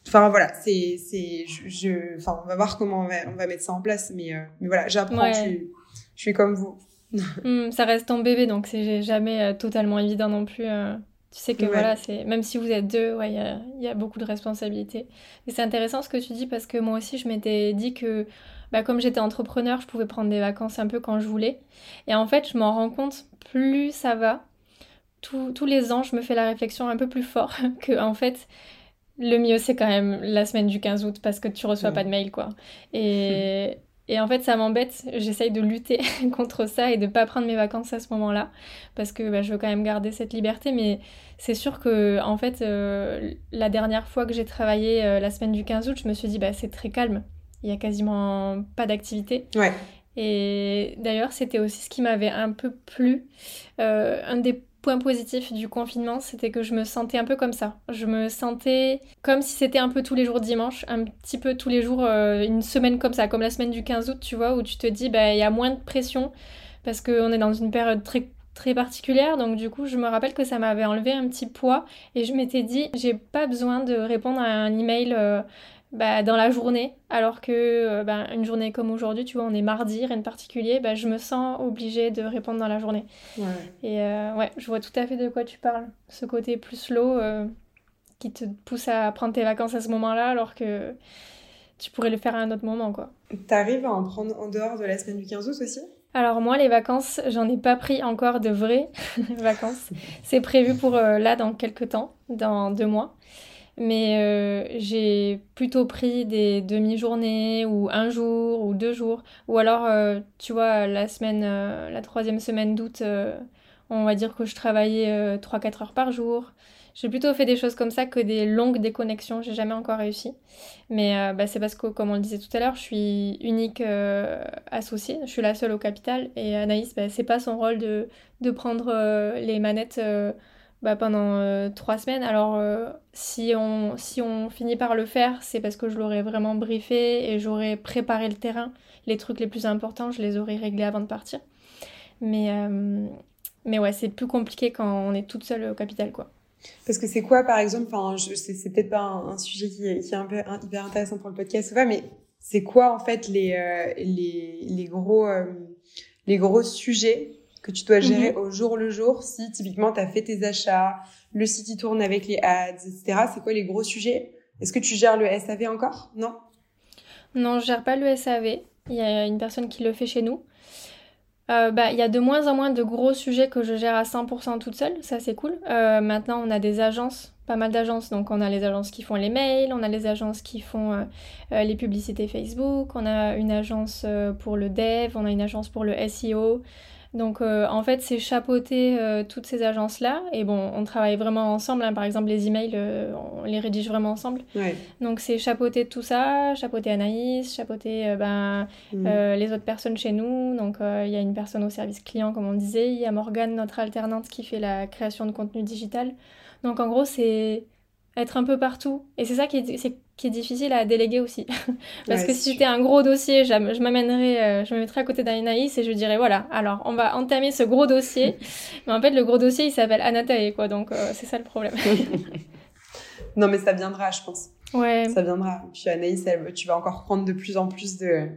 Enfin voilà, c'est c'est je, enfin on va voir comment on va, on va mettre ça en place, mais mais voilà, j'apprends. Je, suis, je suis comme vous. Hmm, ça reste ton bébé, donc c'est jamais totalement évident non plus. Tu sais que voilà, c'est même si vous êtes deux, ouais, il y a, y a, beaucoup de responsabilités. Et c'est intéressant ce que tu dis parce que moi aussi, je m'étais dit que bah, comme j'étais entrepreneur, je pouvais prendre des vacances un peu quand je voulais. Et en fait, je m'en rends compte, plus ça va, tous les ans, je me fais la réflexion un peu plus fort que en fait, le mieux c'est quand même la semaine du 15 août parce que tu reçois pas de mail quoi. Et, Et en fait, ça m'embête. J'essaye de lutter contre ça et de pas prendre mes vacances à ce moment-là parce que bah, je veux quand même garder cette liberté. Mais c'est sûr que, en fait, euh, la dernière fois que j'ai travaillé euh, la semaine du 15 août, je me suis dit, bah, c'est très calme. Il y a quasiment pas d'activité. Ouais. Et d'ailleurs, c'était aussi ce qui m'avait un peu plu. Euh, un des point positif du confinement, c'était que je me sentais un peu comme ça. Je me sentais comme si c'était un peu tous les jours dimanche, un petit peu tous les jours, euh, une semaine comme ça, comme la semaine du 15 août, tu vois, où tu te dis, bah, il y a moins de pression parce qu'on est dans une période très très particulière donc du coup je me rappelle que ça m'avait enlevé un petit poids et je m'étais dit j'ai pas besoin de répondre à un email euh, bah, dans la journée, alors que euh, bah, une journée comme aujourd'hui, tu vois, on est mardi, rien de particulier, bah, je me sens obligée de répondre dans la journée. Et euh, ouais, je vois tout à fait de quoi tu parles. Ce côté plus slow euh, qui te pousse à prendre tes vacances à ce moment-là, alors que tu pourrais le faire à un autre moment, quoi. T'arrives à en prendre en dehors de la semaine du 15 août aussi? Alors moi, les vacances, j'en ai pas pris encore de vraies vacances. C'est prévu pour là dans quelques temps, dans deux mois. Mais euh, j'ai plutôt pris des demi-journées ou un jour ou deux jours. Ou alors, euh, tu vois, la semaine, euh, la troisième semaine d'août, on va dire que je travaillais 3-4 heures par jour. J'ai plutôt fait des choses comme ça que des longues déconnexions. J'ai jamais encore réussi. Mais bah, c'est parce que, comme on le disait tout à l'heure, je suis unique associée. Je suis la seule au capital. Et Anaïs, bah, c'est pas son rôle de, de prendre les manettes bah, pendant euh, trois semaines. Alors, euh, si, on, si on finit par le faire, c'est parce que je l'aurais vraiment briefé et j'aurais préparé le terrain. Les trucs les plus importants, je les aurais réglés avant de partir. Mais, euh, mais ouais, c'est plus compliqué quand on est toute seule au capital, quoi. Parce que c'est quoi, par exemple, c'est peut-être pas un, sujet qui est, qui est hyper intéressant pour le podcast ou pas, mais c'est quoi, en fait, les, les, les, gros, les gros sujets que tu dois gérer mhm. au jour le jour si typiquement tu as fait tes achats, le site il tourne avec les ads, etc. C'est quoi les gros sujets? Est-ce que tu gères le SAV encore? Non? Non, je gère pas le SAV. Il y a une personne qui le fait chez nous. Euh, bah, il y a de moins en moins de gros sujets que je gère à 100% toute seule, ça c'est cool. Euh, maintenant, on a des agences, pas mal d'agences. Donc, on a les agences qui font les mails, on a les agences qui font euh, les publicités Facebook, on a une agence pour le dev, on a une agence pour le SEO. Donc euh, en fait, c'est chapeauter euh, toutes ces agences-là. Et bon, on travaille vraiment ensemble. Hein. Par exemple, les emails, euh, on les rédige vraiment ensemble. Donc c'est chapeauter tout ça, chapeauter Anaïs, chapeauter ben, mm. les autres personnes chez nous. Donc il y a une personne au service client, comme on disait. Il y a Morgane, notre alternante, qui fait la création de contenu digital. Donc en gros, c'est être un peu partout. Et c'est ça qui est, qui est difficile à déléguer aussi. Parce que si c'était un gros dossier, je m'amènerais, euh, je me mettrais à côté d'Anaïs et je dirais voilà, alors on va entamer ce gros dossier. mais en fait, le gros dossier, il s'appelle Anatae, quoi. Donc euh, c'est ça le problème. non, mais ça viendra, je pense. Ouais. Ça viendra. Puis Anaïs, tu vas encore prendre de plus en plus de,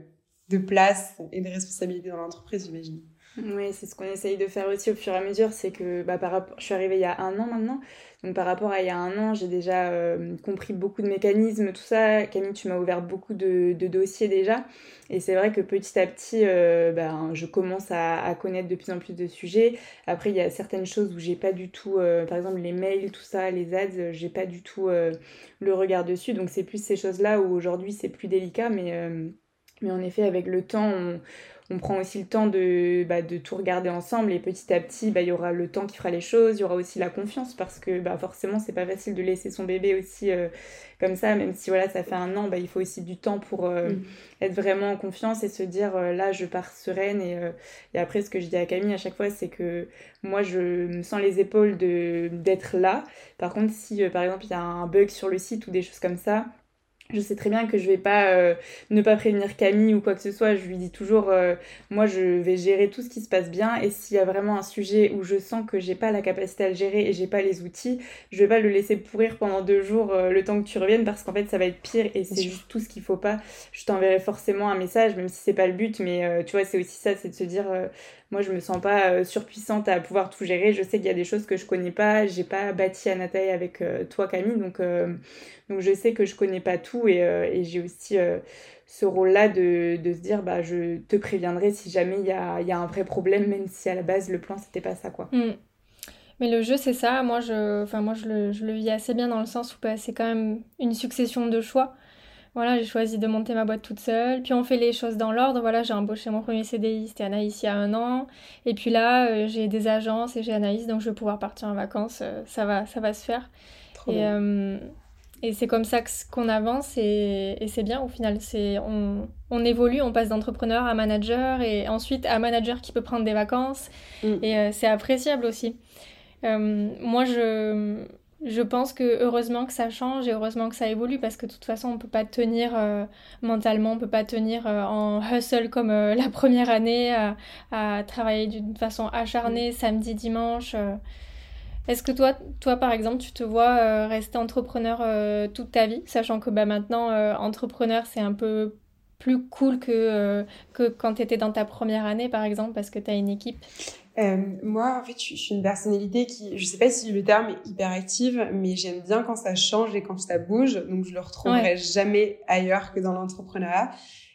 de place et de responsabilités dans l'entreprise, j'imagine. Oui, c'est ce qu'on essaye de faire aussi au fur et à mesure. C'est que bah, par rapport... je suis arrivée il y a un an maintenant. Donc par rapport à il y a un an, j'ai déjà euh, compris beaucoup de mécanismes, tout ça. Camille, tu m'as ouvert beaucoup de, de, dossiers déjà. Et c'est vrai que petit à petit, ben, je commence à, à, connaître de plus en plus de sujets. Après, il y a certaines choses où j'ai pas du tout, euh, par exemple les mails, tout ça, les ads, j'ai pas du tout le regard dessus. Donc c'est plus ces choses-là où aujourd'hui c'est plus délicat. Mais, mais en effet, avec le temps, on on prend aussi le temps de, bah, de tout regarder ensemble et petit à petit, bah, il y aura le temps qui fera les choses, il y aura aussi la confiance parce que bah, forcément, c'est pas facile de laisser son bébé aussi euh, comme ça, même si voilà, ça fait un an, bah, il faut aussi du temps pour euh, mm. être vraiment en confiance et se dire euh, là, je pars sereine. Et, et, après, ce que je dis à Camille à chaque fois, c'est que moi, je me sens les épaules d'être là. Par contre, si par exemple, il y a un bug sur le site ou des choses comme ça, je sais très bien que je vais pas euh, ne pas prévenir Camille ou quoi que ce soit. Je lui dis toujours, euh, moi je vais gérer tout ce qui se passe bien et s'il y a vraiment un sujet où je sens que j'ai pas la capacité à le gérer et j'ai pas les outils, je vais pas le laisser pourrir pendant deux jours euh, le temps que tu reviennes parce qu'en fait ça va être pire et c'est juste tout ce qu'il faut pas. Je t'enverrai forcément un message même si c'est pas le but, mais tu vois c'est aussi ça, c'est de se dire moi, je me sens pas euh, surpuissante à pouvoir tout gérer. Je sais qu'il y a des choses que je connais pas. J'ai pas bâti Anataï avec euh, toi, Camille. Donc, euh, donc, je sais que je connais pas tout et, j'ai aussi ce rôle-là de, de, se dire bah, je te préviendrai si jamais il y a, y a, un vrai problème, même si à la base, le plan, c'était pas ça. quoi. Mm. Mais le jeu, c'est ça. Moi, je, moi je, le, je le vis assez bien dans le sens où bah, c'est quand même une succession de choix. Voilà, j'ai choisi de monter ma boîte toute seule. Puis on fait les choses dans l'ordre. Voilà, j'ai embauché mon premier CDI, c'était Anaïs il y a un an. Et puis là, euh, j'ai des agences et j'ai Anaïs, donc je vais pouvoir partir en vacances. Euh, ça, va, ça va se faire. et, euh, et c'est comme ça qu'on avance et, et c'est bien au final. C'est on, on, évolue, on passe d'entrepreneur à manager et ensuite à manager qui peut prendre des vacances. Mm. Et c'est appréciable aussi. moi, je je pense que heureusement que ça change et heureusement que ça évolue parce que de toute façon on peut pas tenir euh, mentalement, on peut pas tenir euh, en hustle comme euh, la première année à, travailler d'une façon acharnée samedi, dimanche. Est-ce que toi, toi par exemple, tu te vois rester entrepreneur toute ta vie, sachant que bah, maintenant entrepreneur c'est un peu plus cool que, que quand tu étais dans ta première année par exemple parce que tu as une équipe? Euh, moi, en fait, je, suis une personnalité qui, je sais pas si le terme est hyperactive, mais j'aime bien quand ça change et quand ça bouge. Donc, je le retrouverai jamais ailleurs que dans l'entrepreneuriat.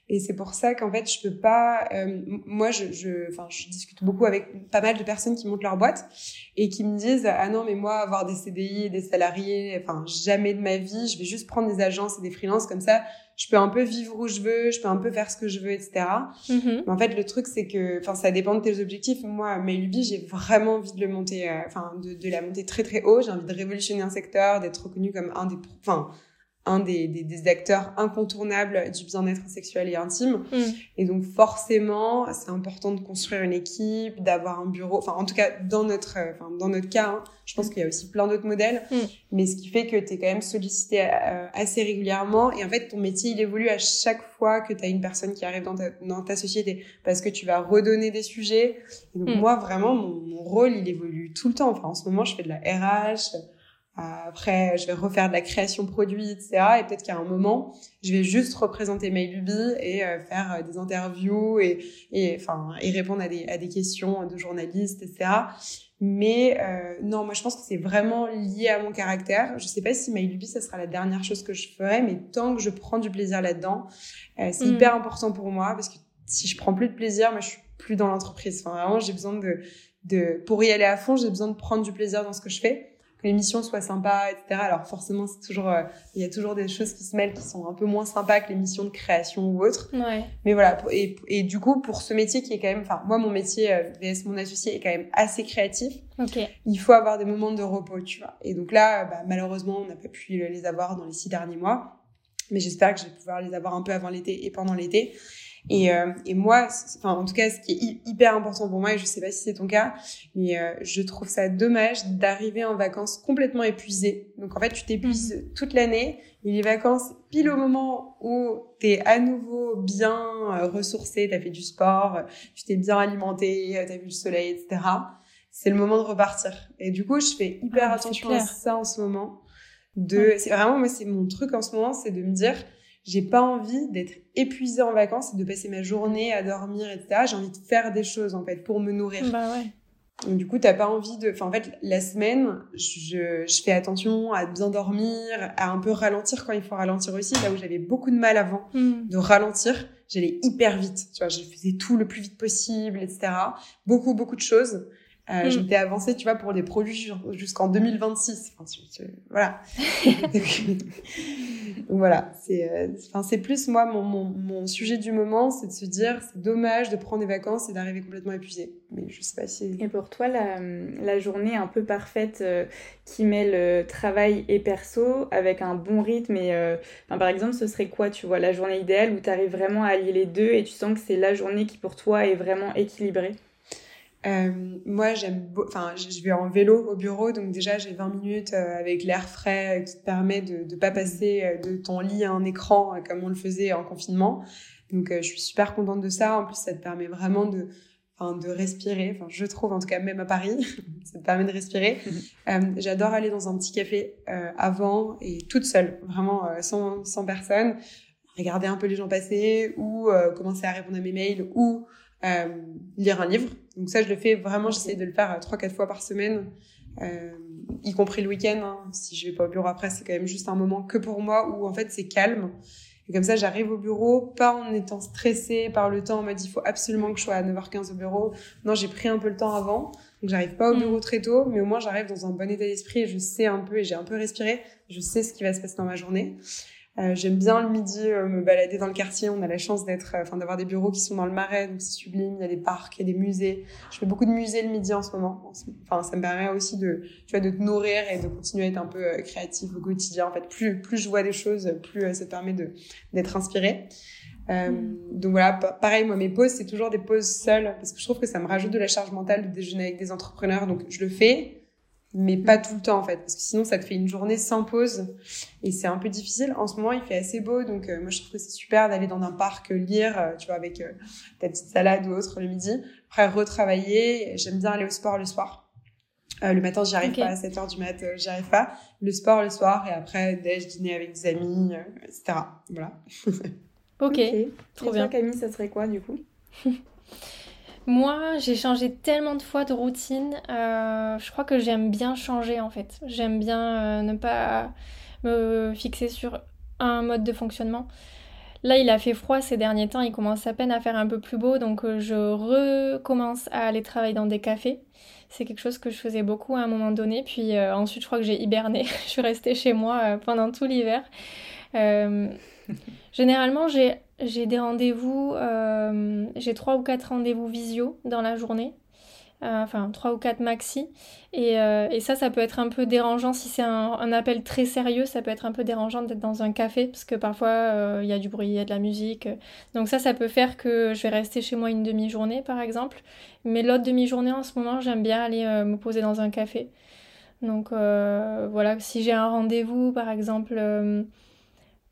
Et c'est pour ça qu'en fait, je peux pas. Euh, moi, je, je, enfin, je discute beaucoup avec pas mal de personnes qui montent leur boîte et qui me disent ah non, mais moi, avoir des CDI, des salariés, enfin, jamais de ma vie. Je vais juste prendre des agences et des freelances comme ça je peux un peu vivre où je veux, je peux un peu faire ce que je veux, etc. Mm-hmm. Mais en fait, le truc, c'est que, enfin, ça dépend de tes objectifs. Moi, Mailubie, j'ai vraiment envie de le monter, euh, enfin, de, de, la monter très très haut. J'ai envie de révolutionner un secteur, d'être reconnu comme un des, enfin, un des, des, des, acteurs incontournables du bien-être sexuel et intime. Mm. Et donc forcément, c'est important de construire une équipe, d'avoir un bureau. Enfin, en tout cas, dans notre, euh, enfin, dans notre cas, hein, je pense qu'il y a aussi plein d'autres modèles. Mm. Mais ce qui fait que tu es quand même sollicité euh, assez régulièrement. Et en fait, ton métier, il évolue à chaque fois que tu as une personne qui arrive dans ta, dans ta société. Parce que tu vas redonner des sujets. Et donc mm. moi, vraiment, mon, mon rôle, il évolue tout le temps. Enfin, en ce moment, je fais de la RH après, je vais refaire de la création produit, etc. Et peut-être qu'à un moment, je vais juste représenter Mailubie et euh, faire euh, des interviews et, et, enfin, et répondre à des, à des questions de journalistes, etc. Mais euh, non, moi je pense que c'est vraiment lié à mon caractère. Je sais pas si Mailubie, ça sera la dernière chose que je ferai, mais tant que je prends du plaisir là-dedans, c'est mm. hyper important pour moi parce que si je prends plus de plaisir, moi je suis plus dans l'entreprise. Enfin, vraiment, j'ai besoin de, de, pour y aller à fond, j'ai besoin de prendre du plaisir dans ce que je fais que l'émission soit sympa, etc. Alors forcément, c'est toujours, euh, il y a toujours des choses qui se mêlent qui sont un peu moins sympas que l'émission de création ou autre. Ouais. Mais voilà. Et, et, du coup, pour ce métier qui est quand même, enfin, moi, mon métier euh, VS mon associé est quand même assez créatif. Okay. Il faut avoir des moments de repos, tu vois. Et donc là, bah, malheureusement, on n'a pas pu les avoir dans les six derniers mois. Mais j'espère que je vais pouvoir les avoir un peu avant l'été et pendant l'été. Et, euh, et moi, enfin en tout cas, ce qui est hyper important pour moi, et je sais pas si c'est ton cas, mais euh, je trouve ça dommage d'arriver en vacances complètement épuisé. Donc en fait, tu t'épuises mhm. toute l'année, et les vacances, pile au moment où t'es à nouveau bien euh, ressourcé, t'as fait du sport, tu t'es bien alimenté, t'as vu le soleil, etc. C'est le moment de repartir. Et du coup, je fais hyper ah, attention à ça en ce moment. De, c'est vraiment moi, c'est mon truc en ce moment, c'est de me dire j'ai pas envie d'être épuisée en vacances et de passer ma journée à dormir, etc. J'ai envie de faire des choses, en fait, pour me nourrir. Bah ouais. Donc, du coup, t'as pas envie de... Enfin, en fait, la semaine, je, je fais attention à bien dormir, à un peu ralentir quand il faut ralentir aussi. Là où j'avais beaucoup de mal avant hmm. de ralentir, j'allais hyper vite. Tu vois, je faisais tout le plus vite possible, etc. Beaucoup, beaucoup de choses. Euh, mm. J'étais avancée, tu vois, pour des produits jusqu'en 2026. Enfin, voilà. voilà, c'est, euh, enfin, c'est plus moi mon, mon, sujet du moment, c'est de se dire, c'est dommage de prendre des vacances et d'arriver complètement épuisé. Mais je sais pas si. Et pour toi, la, la journée un peu parfaite euh, qui mêle travail et perso avec un bon rythme et, enfin, par exemple, ce serait quoi, tu vois, la journée idéale où tu arrives vraiment à allier les deux et tu sens que c'est la journée qui pour toi est vraiment équilibrée? Euh, moi, j'aime, enfin, je vais en vélo au bureau, donc déjà j'ai 20 minutes euh, avec l'air frais euh, qui te permet de ne pas passer de ton lit à un écran comme on le faisait en confinement. Donc, je suis super contente de ça. En plus, ça te permet vraiment de, enfin, de respirer. Enfin, je trouve, en tout cas, même à Paris, ça te permet de respirer. Mhm. j'adore aller dans un petit café avant et toute seule, vraiment sans, sans personne, regarder un peu les gens passer ou commencer à répondre à mes mails ou euh, lire un livre. Donc ça, je le fais vraiment, j'essaie de le faire euh, trois, quatre fois par semaine, euh, y compris le week-end. Hein. Si je vais pas au bureau après, c'est quand même juste un moment que pour moi où en fait c'est calme. Et comme ça, j'arrive au bureau, pas en étant stressée par le temps, on m'a dit, il faut absolument que je sois à 9h15 au bureau. Non, j'ai pris un peu le temps avant. Donc, j'arrive pas au bureau très tôt, mais au moins, j'arrive dans un bon état d'esprit et je sais un peu, et j'ai un peu respiré. Je sais ce qui va se passer dans ma journée. Euh, j'aime bien le midi euh, me balader dans le quartier. On a la chance d'être, euh, enfin d'avoir des bureaux qui sont dans le Marais, donc c'est sublime. Il y a des parcs, il y a des musées. Je fais beaucoup de musées le midi en ce moment. Enfin, ça me permet aussi de, tu vois, de te nourrir et de continuer à être un peu créatif au quotidien. En fait, plus plus je vois des choses, plus ça te permet de d'être inspiré. Euh, mm. Donc voilà, pareil, moi mes pauses, c'est toujours des pauses seules parce que je trouve que ça me rajoute de la charge mentale de déjeuner avec des entrepreneurs. Donc je le fais, mais pas tout le temps en fait. Parce que sinon ça te fait une journée sans pause. Et c'est un peu difficile. En ce moment il fait assez beau. Donc euh, moi je trouve que c'est super d'aller dans un parc euh, lire euh, tu vois avec ta petite salade ou autre le midi. Après retravailler. J'aime bien aller au sport le soir. Le matin j'y arrive pas. À 7 heures du mat j'y arrive pas. Le sport le soir et après déj dîner avec des amis etc voilà. Ok, trop bien. Camille ça serait quoi du coup? Moi, j'ai changé tellement de fois de routine. Euh, je crois que j'aime bien changer en fait. J'aime bien euh, ne pas me fixer sur un mode de fonctionnement. Là, il a fait froid ces derniers temps, il commence à peine à faire un peu plus beau, donc euh, je recommence à aller travailler dans des cafés. C'est quelque chose que je faisais beaucoup à un moment donné, puis ensuite je crois que j'ai hiberné. je suis restée chez moi pendant tout l'hiver. généralement, j'ai j'ai des rendez-vous, euh, j'ai trois ou quatre rendez-vous visio dans la journée. Euh, enfin, trois ou quatre maxi. Et, euh, et, ça, ça peut être un peu dérangeant si c'est un, appel très sérieux. Ça peut être un peu dérangeant d'être dans un café parce que parfois il y a du bruit, il y a de la musique. Donc, ça, ça peut faire que je vais rester chez moi une demi-journée par exemple. Mais l'autre demi-journée en ce moment, j'aime bien aller me poser dans un café. Donc, voilà, si j'ai un rendez-vous par exemple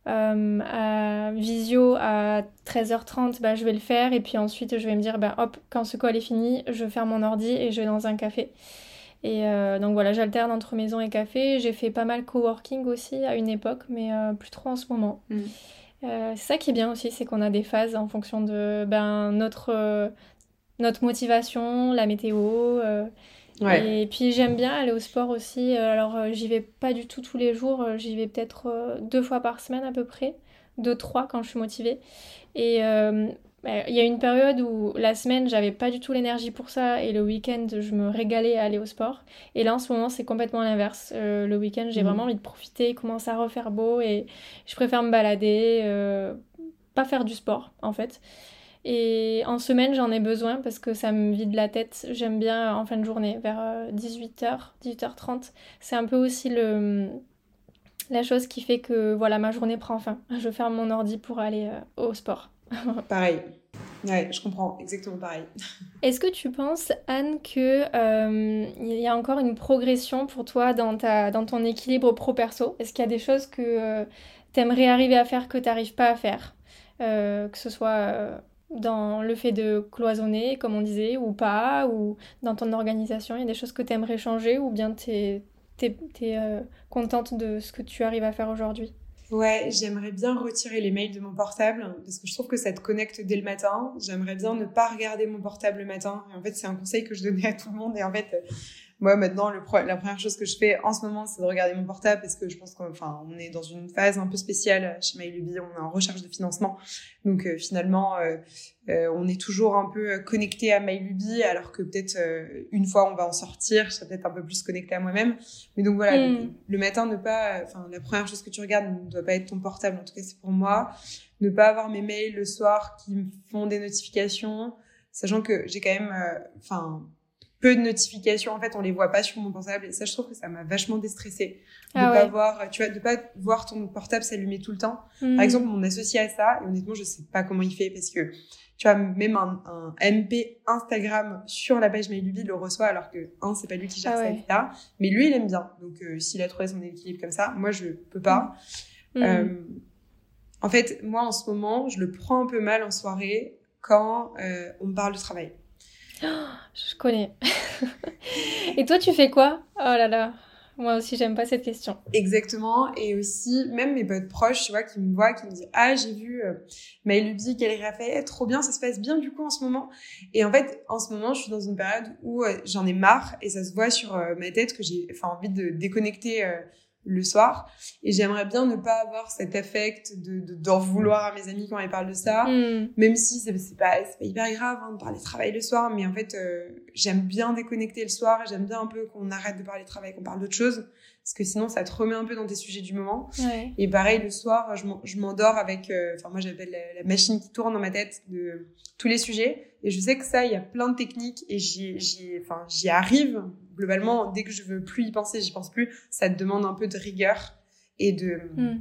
euh, à visio à 13h30, bah, je vais le faire. Et puis ensuite, je vais me dire, bah, hop, quand ce call est fini, je ferme mon ordi et je vais dans un café. Et euh, donc voilà, j'alterne entre maison et café. J'ai fait pas mal coworking aussi à une époque, mais euh, plus trop en ce moment. Mm. c'est ça qui est bien aussi, c'est qu'on a des phases en fonction de ben, notre, notre motivation, la météo. Et puis j'aime bien aller au sport aussi. Euh, alors euh, j'y vais pas du tout tous les jours, euh, j'y vais peut-être deux fois par semaine à peu près, deux, trois quand je suis motivée. Et bah, il y a une période où la semaine j'avais pas du tout l'énergie pour ça et le week-end je me régalais à aller au sport. Et là en ce moment c'est complètement l'inverse. le week-end j'ai mmh. vraiment envie de profiter, il commence à refaire beau et je préfère me balader, pas faire du sport en fait. Et en semaine, j'en ai besoin parce que ça me vide la tête. J'aime bien en fin de journée, vers 18h, euh, 18h30. C'est un peu aussi le, la chose qui fait que voilà, ma journée prend fin. Je ferme mon ordi pour aller euh, au sport. pareil. Ouais, je comprends, exactement pareil. Est-ce que tu penses, Anne, qu'il euh, y a encore une progression pour toi dans, ta, dans ton équilibre pro-perso? Est-ce qu'il y a des choses que tu aimerais arriver à faire que tu n'arrives pas à faire? Que ce soit dans le fait de cloisonner, comme on disait, ou pas, ou dans ton organisation, il y a des choses que tu aimerais changer, ou bien tu es, euh, contente de ce que tu arrives à faire aujourd'hui? Ouais, j'aimerais bien retirer les mails de mon portable parce que je trouve que ça te connecte dès le matin. J'aimerais bien ne pas regarder mon portable le matin. En fait, c'est un conseil que je donnais à tout le monde. Et en fait, moi maintenant le la première chose que je fais en ce moment c'est de regarder mon portable parce que je pense qu'on enfin on est dans une phase un peu spéciale chez MyLuby on est en recherche de financement. Donc euh, finalement euh, euh, on est toujours un peu connecté à MyLuby alors que peut-être une fois on va en sortir je serai peut-être un peu plus connecté à moi-même. Mais donc voilà hmm. le matin ne pas enfin la première chose que tu regardes ne doit pas être ton portable. En tout cas c'est pour moi. Ne pas avoir mes mails le soir qui me font des notifications sachant que j'ai quand même enfin peu de notifications. En fait, on les voit pas sur mon portable. Et ça, je trouve que ça m'a vachement déstressé de ah pas voir, tu vois, de pas voir ton portable s'allumer tout le temps. Par mhm. exemple, mon associé à ça, et honnêtement, je sais pas comment il fait parce que tu vois, même un, un, MP Instagram sur la page Mailubi le reçoit alors que, un, c'est pas lui qui gère ah ça, etc. Mais lui, il aime bien. Donc, euh, s'il a trouvé son équilibre comme ça, moi, je peux pas. Mm. Euh, en fait, moi, en ce moment, je le prends un peu mal en soirée quand euh, on me parle de travail. Je connais. Et toi, tu fais quoi? Oh là là. Moi aussi, j'aime pas cette question. Exactement. Et aussi, même mes proches, tu vois, qui me voient, qui me disent Ah, j'ai vu euh, Maëlubi, qu'elle a fait, trop bien, ça se passe bien du coup en ce moment. Et en fait, en ce moment, je suis dans une période où euh, j'en ai marre et ça se voit sur euh, ma tête que j'ai envie de déconnecter euh, le soir. Et j'aimerais bien ne pas avoir cet affect de, de d'en vouloir à mes amis quand ils parlent de ça. Hmm. Même si c'est, pas, c'est pas hyper grave hein, de parler travail le soir. Mais en fait, euh, j'aime bien déconnecter le soir. J'aime bien un peu qu'on arrête de parler travail, qu'on parle d'autre chose. Parce que sinon, ça te remet un peu dans tes sujets du moment. Et pareil, le soir, je, m'endors avec, euh, enfin, moi, j'appelle la, machine qui tourne dans ma tête de tous les sujets. Et je sais que ça, il y a plein de techniques et j'y, j'y, enfin, j'y arrive globalement, dès que je veux plus y penser, j'y pense plus. Ça te demande un peu de rigueur et de, hmm.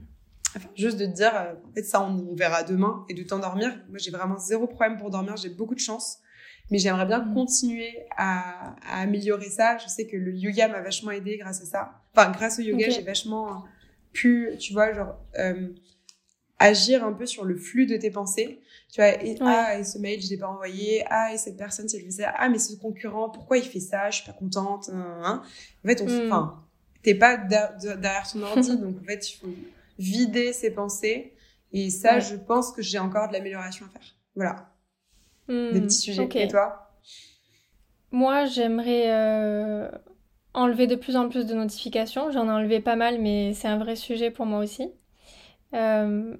enfin, juste de te dire, euh, en fait, ça, on, verra demain et de t'endormir. Moi, j'ai vraiment zéro problème pour dormir. J'ai beaucoup de chance. Mais j'aimerais bien hmm. continuer à, améliorer ça. Je sais que le yoga m'a vachement aidé grâce à ça. Enfin, grâce au yoga, j'ai vachement pu, tu vois, genre, euh, agir un peu sur le flux de tes pensées. Tu vois, et, ah, et ce mail, je l'ai pas envoyé. Ah, et cette personne, si elle ça. Ah, mais ce concurrent, pourquoi il fait ça? Je suis pas contente. Hein. En fait, on, hmm. enfin, t'es pas derrière ton ordi, donc en fait, il faut vider ses pensées. Et ça, je pense que j'ai encore de l'amélioration à faire. Voilà. Hmm. Des petits sujets. Et toi? Moi, j'aimerais euh, enlever de plus en plus de notifications. J'en ai enlevé pas mal, mais c'est un vrai sujet pour moi aussi. Euh,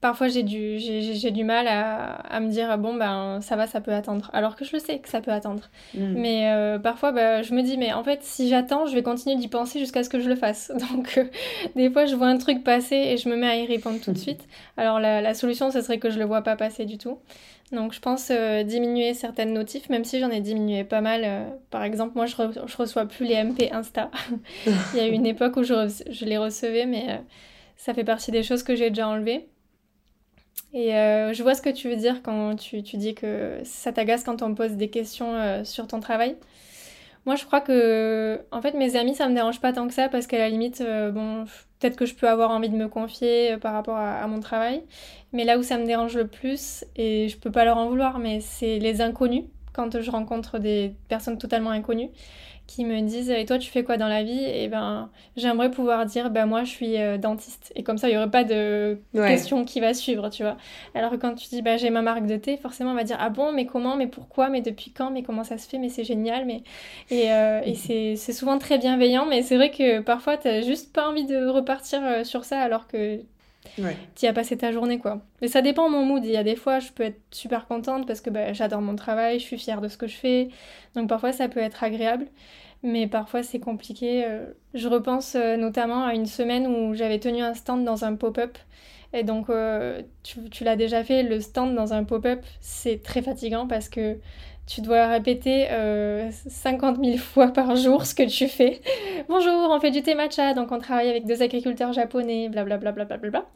parfois j'ai du, j'ai, du mal à, à, me dire bon ben ça va ça peut attendre. Alors que je le sais que ça peut attendre. Mm. mais euh, parfois bah, je me dis mais en fait si j'attends je vais continuer d'y penser jusqu'à ce que je le fasse. Donc euh, des fois je vois un truc passer et je me mets à y répondre tout de suite. Alors la, la, solution ce serait que je le vois pas passer du tout. Donc je pense euh, diminuer certaines notifs même si j'en ai diminué pas mal par exemple moi je, je reçois plus les MP Insta. Il y a eu une époque où je, je les recevais mais ça fait partie des choses que j'ai déjà enlevées et euh, je vois ce que tu veux dire quand tu, tu dis que ça t'agace quand on me pose des questions euh, sur ton travail. Moi, je crois que, en fait, mes amis, ça me dérange pas tant que ça parce qu'à la limite, euh, bon, peut-être que je peux avoir envie de me confier par rapport à, à, mon travail. Mais là où ça me dérange le plus, et je peux pas leur en vouloir, mais c'est les inconnus quand je rencontre des personnes totalement inconnues qui me disent et toi tu fais quoi dans la vie? Et ben j'aimerais pouvoir dire ben moi je suis euh, dentiste. Et comme ça il y aurait pas de question qui va suivre tu vois. Alors que quand tu dis ben j'ai ma marque de thé forcément on va dire ah bon mais comment mais pourquoi mais depuis quand mais comment ça se fait mais c'est génial mais et, euh, et c'est souvent très bienveillant mais c'est vrai que parfois t'as juste pas envie de repartir euh, sur ça alors que Tu as passé ta journée, quoi. Mais ça dépend de mon mood. Il y a des fois, je peux être super contente parce que bah, j'adore mon travail, je suis fière de ce que je fais. Donc parfois, ça peut être agréable. Mais parfois, c'est compliqué. Euh, je repense euh, notamment à une semaine où j'avais tenu un stand dans un pop-up. Et donc, euh, tu, tu l'as déjà fait, le stand dans un pop-up, c'est très fatigant parce que tu dois répéter euh, 50 000 fois par jour ce que tu fais. Bonjour, on fait du thé matcha, donc on travaille avec deux agriculteurs japonais, blablabla. Bla, bla, bla, bla,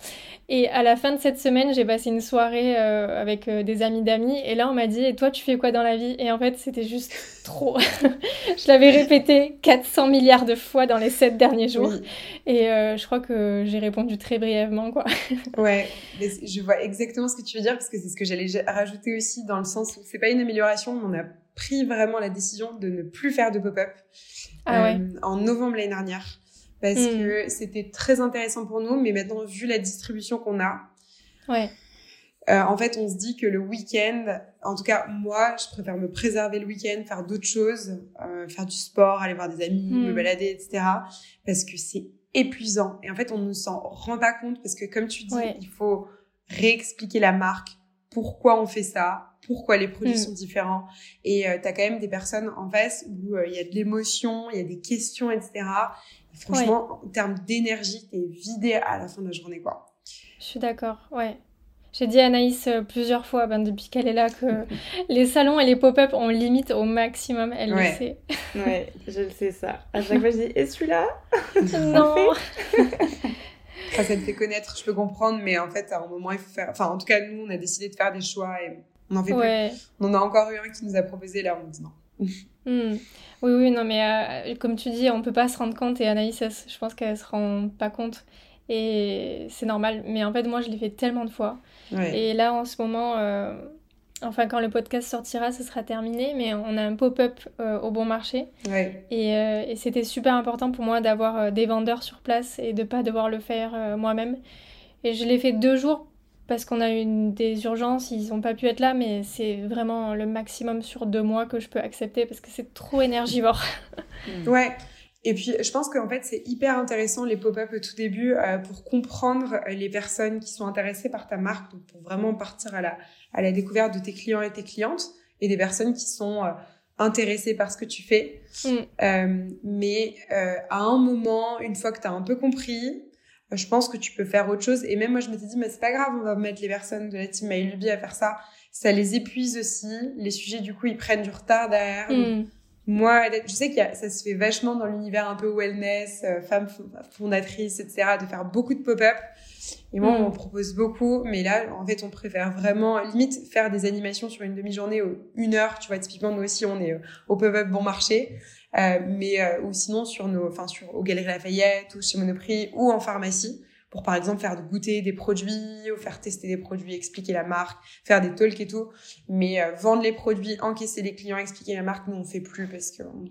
Et à la fin de cette semaine, j'ai passé une soirée euh, avec euh, des amis d'amis, et là on m'a dit, et toi tu fais quoi dans la vie? Et en fait, c'était juste trop. je l'avais répété 400 milliards de fois dans les 7 derniers jours, et euh, je crois que j'ai répondu très brièvement, quoi. ouais, je vois exactement ce que tu veux dire, parce que c'est ce que j'allais rajouter aussi, dans le sens où c'est pas une amélioration on a pris vraiment la décision de ne plus faire de pop-up ah euh, en novembre l'année dernière parce hmm. que c'était très intéressant pour nous, mais maintenant vu la distribution qu'on a, ouais. Euh, en fait, on se dit que le week-end, en tout cas moi, je préfère me préserver le week-end, faire d'autres choses, euh, faire du sport, aller voir des amis, me hmm. balader, etc. Parce que c'est épuisant. Et en fait, on ne s'en rend pas compte parce que comme tu dis, il faut réexpliquer la marque, pourquoi on fait ça, pourquoi les produits mm. sont différents. Et euh, tu as quand même des personnes en face où euh, il y a de l'émotion, il y a des questions, etc. franchement, en termes d'énergie, t'es vidé à la fin de la journée, quoi. Je suis d'accord, ouais. J'ai dit à Anaïs euh, plusieurs fois, ben, depuis qu'elle est là, que les salons et les pop-up, on limite au maximum. Elle le sait. ouais, je le sais ça. À chaque fois, je dis Et celui-là Non Ça, ça te fait connaître, je peux comprendre, mais en fait, à un moment, il faut faire. Enfin, en tout cas, nous, on a décidé de faire des choix et on en fait plus. On en a encore eu un qui nous a proposé, là, on dit non. Hmm. Oui, oui, non, mais euh, comme tu dis, on peut pas se rendre compte et Anaïs, je pense qu'elle se rend pas compte. Et c'est normal. Mais en fait, moi, je l'ai fait tellement de fois. Et là, en ce moment, euh, enfin, quand le podcast sortira, ce sera terminé. Mais on a un pop-up euh, au bon marché. Et, et c'était super important pour moi d'avoir des vendeurs sur place et de pas devoir le faire moi-même. Et je l'ai fait deux jours parce qu'on a eu des urgences, ils n'ont pas pu être là, mais c'est vraiment le maximum sur deux mois que je peux accepter parce que c'est trop énergivore. ouais. Et puis, je pense qu'en fait, c'est hyper intéressant les pop-up au tout début euh, pour comprendre les personnes qui sont intéressées par ta marque, donc pour vraiment partir à la, à la découverte de tes clients et tes clientes et des personnes qui sont euh, intéressées par ce que tu fais. Mm. Euh, mais à un moment, une fois que tu as un peu compris, je pense que tu peux faire autre chose. Et même moi, je m'étais dit, mais c'est pas grave, on va mettre les personnes de la team MyLuby à faire ça. Ça les épuise aussi. Les sujets, du coup, ils prennent du retard derrière. Hmm. Moi, je sais que ça se fait vachement dans l'univers un peu wellness, euh, femme fondatrice, etc., de faire beaucoup de pop-up. Et moi, on hmm. propose beaucoup, mais là, en fait, on préfère vraiment, limite, faire des animations sur une demi-journée ou une heure. Tu vois, typiquement, nous aussi, on est euh, au pop-up bon marché. Euh, mais euh, ou sinon sur nos, enfin sur aux Galeries Lafayette ou chez Monoprix ou en pharmacie pour par exemple faire goûter des produits ou faire tester des produits, expliquer la marque, faire des talks et tout. Mais euh, vendre les produits, encaisser les clients, expliquer la marque, nous on fait plus parce qu'on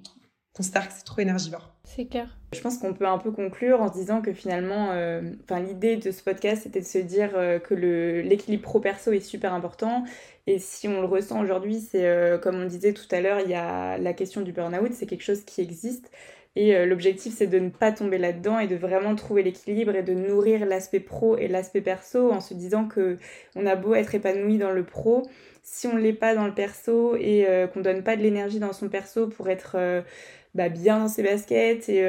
considère que c'est trop énergivore. C'est. Je pense qu'on peut un peu conclure en se disant que finalement, enfin l'idée de ce podcast c'était de se dire que l'équilibre pro-perso est super important et si on le ressent aujourd'hui, c'est euh, comme on disait tout à l'heure, il y a la question du burn-out, c'est quelque chose qui existe. Et euh, l'objectif, c'est de ne pas tomber là-dedans et de vraiment trouver l'équilibre et de nourrir l'aspect pro et l'aspect perso en se disant que on a beau être épanoui dans le pro, si on ne l'est pas dans le perso et qu'on euh, qu'on donne pas de l'énergie dans son perso pour être bah, bien dans ses baskets et,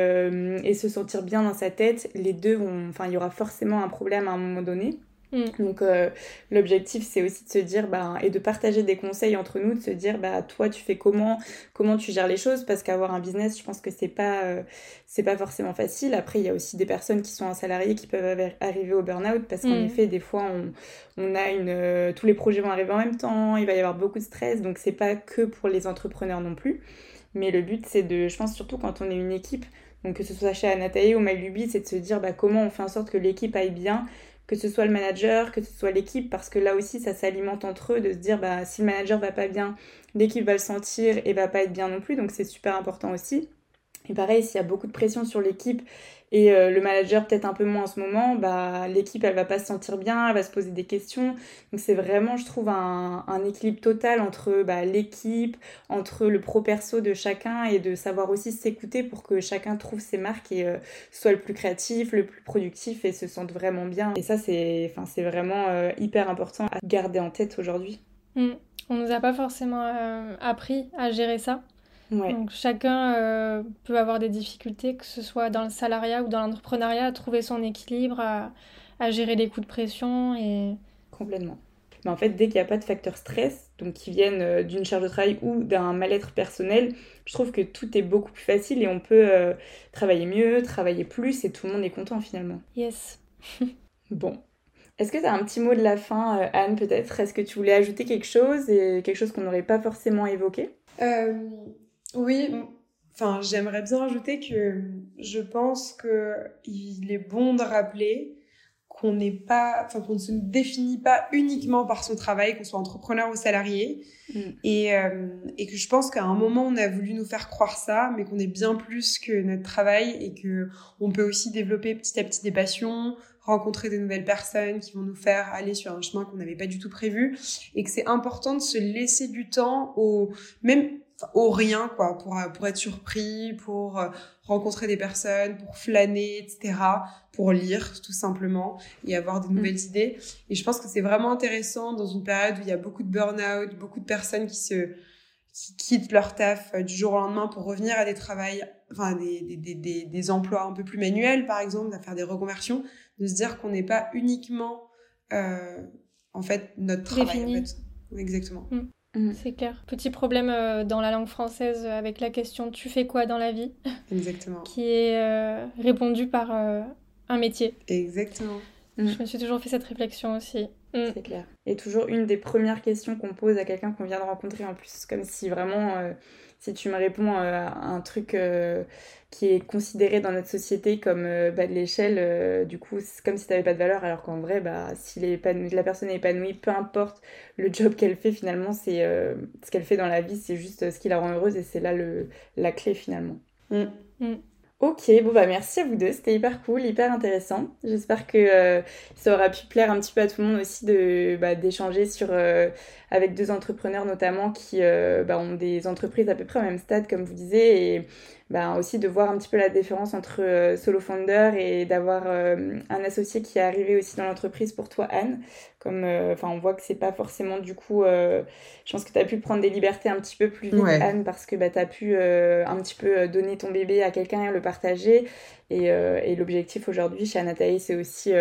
et, se sentir bien dans sa tête, les deux vont, enfin, il y aura forcément un problème à un moment donné. Mm. Donc euh, l'objectif c'est aussi de se dire bah, et de partager des conseils entre nous, de se dire bah toi tu fais comment, comment tu gères les choses? Parce qu'avoir un business je pense que c'est pas euh, c'est pas forcément facile. Après il y a aussi des personnes qui sont un salarié qui peuvent arriver au burn-out parce qu'en mm. effet des fois on, on a une euh, tous les projets vont arriver en même temps, il va y avoir beaucoup de stress donc c'est pas que pour les entrepreneurs non plus. Mais le but c'est de je pense surtout quand on est une équipe donc que ce soit chez Anatae ou MyLuby, c'est de se dire bah, comment on fait en sorte que l'équipe aille bien, que ce soit le manager, que ce soit l'équipe, parce que là aussi, ça s'alimente entre eux, de se dire, bah, si le manager va pas bien, l'équipe va le sentir et va pas être bien non plus, donc c'est super important aussi. Et pareil, s'il y a beaucoup de pression sur l'équipe et euh, le manager peut-être un peu moins en ce moment, bah, l'équipe elle va pas se sentir bien, elle va se poser des questions. Donc c'est vraiment, je trouve, un, équilibre total entre bah, l'équipe, entre le pro-perso de chacun et de savoir aussi s'écouter pour que chacun trouve ses marques et euh, soit le plus créatif, le plus productif et se sente vraiment bien. Et ça, c'est vraiment euh, hyper important à garder en tête aujourd'hui. Mm. On nous a pas forcément appris à gérer ça. Donc chacun euh, peut avoir des difficultés, que ce soit dans le salariat ou dans l'entrepreneuriat, à trouver son équilibre, à, à, gérer les coups de pression et... Complètement. Mais en fait, dès qu'il n'y a pas de facteur stress, donc qui viennent euh, d'une charge de travail ou d'un mal-être personnel, je trouve que tout est beaucoup plus facile et on peut euh, travailler mieux, travailler plus et tout le monde est content finalement. Yes. bon. Est-ce que tu as un petit mot de la fin, Anne, peut-être? Est-ce que tu voulais ajouter quelque chose et quelque chose qu'on n'aurait pas forcément évoqué? Oui, enfin, j'aimerais bien rajouter que je pense que il est bon de rappeler qu'on n'est pas, enfin, qu'on ne se définit pas uniquement par son travail, qu'on soit entrepreneur ou salarié. Mm. Et, euh, et que je pense qu'à un moment, on a voulu nous faire croire ça, mais qu'on est bien plus que notre travail et que on peut aussi développer petit à petit des passions, rencontrer de nouvelles personnes qui vont nous faire aller sur un chemin qu'on n'avait pas du tout prévu et que c'est important de se laisser du temps au, même au rien quoi pour euh, pour être surpris pour euh, rencontrer des personnes pour flâner etc pour lire tout simplement et avoir de mm. nouvelles idées et je pense que c'est vraiment intéressant dans une période où il y a beaucoup de burn-out beaucoup de personnes qui se qui quittent leur taf euh, du jour au lendemain pour revenir à des travails enfin des des, des, des, emplois un peu plus manuels par exemple à faire des reconversions de se dire qu'on n'est pas uniquement euh, en fait notre travail. Exactement. Mm. Mm. C'est clair. Petit problème euh, dans la langue française avec la question tu fais quoi dans la vie? Exactement. qui est euh, répondu par euh, un métier. Exactement. Mm. Je me suis toujours fait cette réflexion aussi. C'est clair. Et toujours une des premières questions qu'on pose à quelqu'un qu'on vient de rencontrer en plus, comme si vraiment si tu me réponds euh, à un truc euh, qui est considéré dans notre société comme euh, bas de l'échelle, du coup, c'est comme si tu n'avais pas de valeur, alors qu'en vrai, bah, si la personne est épanouie, peu importe le job qu'elle fait, finalement, c'est ce qu'elle fait dans la vie, c'est juste ce qui la rend heureuse et c'est là le, la clé finalement. Mm. Mm. Ok, bon bah merci à vous deux, c'était hyper cool, hyper intéressant. J'espère que euh, ça aura pu plaire un petit peu à tout le monde aussi de bah, d'échanger sur euh, avec deux entrepreneurs notamment qui euh, bah, ont des entreprises à peu près au même stade comme vous disiez bah, aussi de voir un petit peu la différence entre euh, solo founder et d'avoir euh, un associé qui est arrivé aussi dans l'entreprise pour toi Anne. Comme euh, enfin on voit que c'est pas forcément du coup je pense que tu as pu prendre des libertés un petit peu plus vite Anne parce que bah, tu as pu un petit peu donner ton bébé à quelqu'un et le partager. Et, et l'objectif aujourd'hui chez Anataï c'est aussi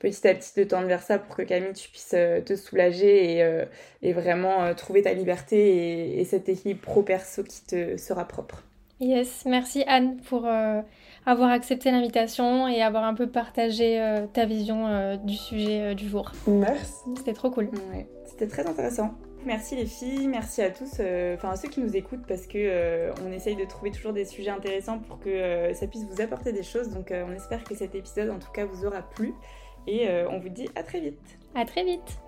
petit à petit de tendre vers ça pour que Camille tu puisses te soulager et, et vraiment trouver ta liberté et, et cet équilibre pro perso qui te sera propre. Yes, merci Anne pour euh, avoir accepté l'invitation et avoir un peu partagé euh, ta vision euh, du sujet du jour. Merci. C'était trop cool. c'était très intéressant. Merci les filles, merci à tous, enfin à ceux qui nous écoutent parce que on essaye de trouver toujours des sujets intéressants pour que ça puisse vous apporter des choses. Donc on espère que cet épisode en tout cas vous aura plu et on vous dit à très vite. À très vite.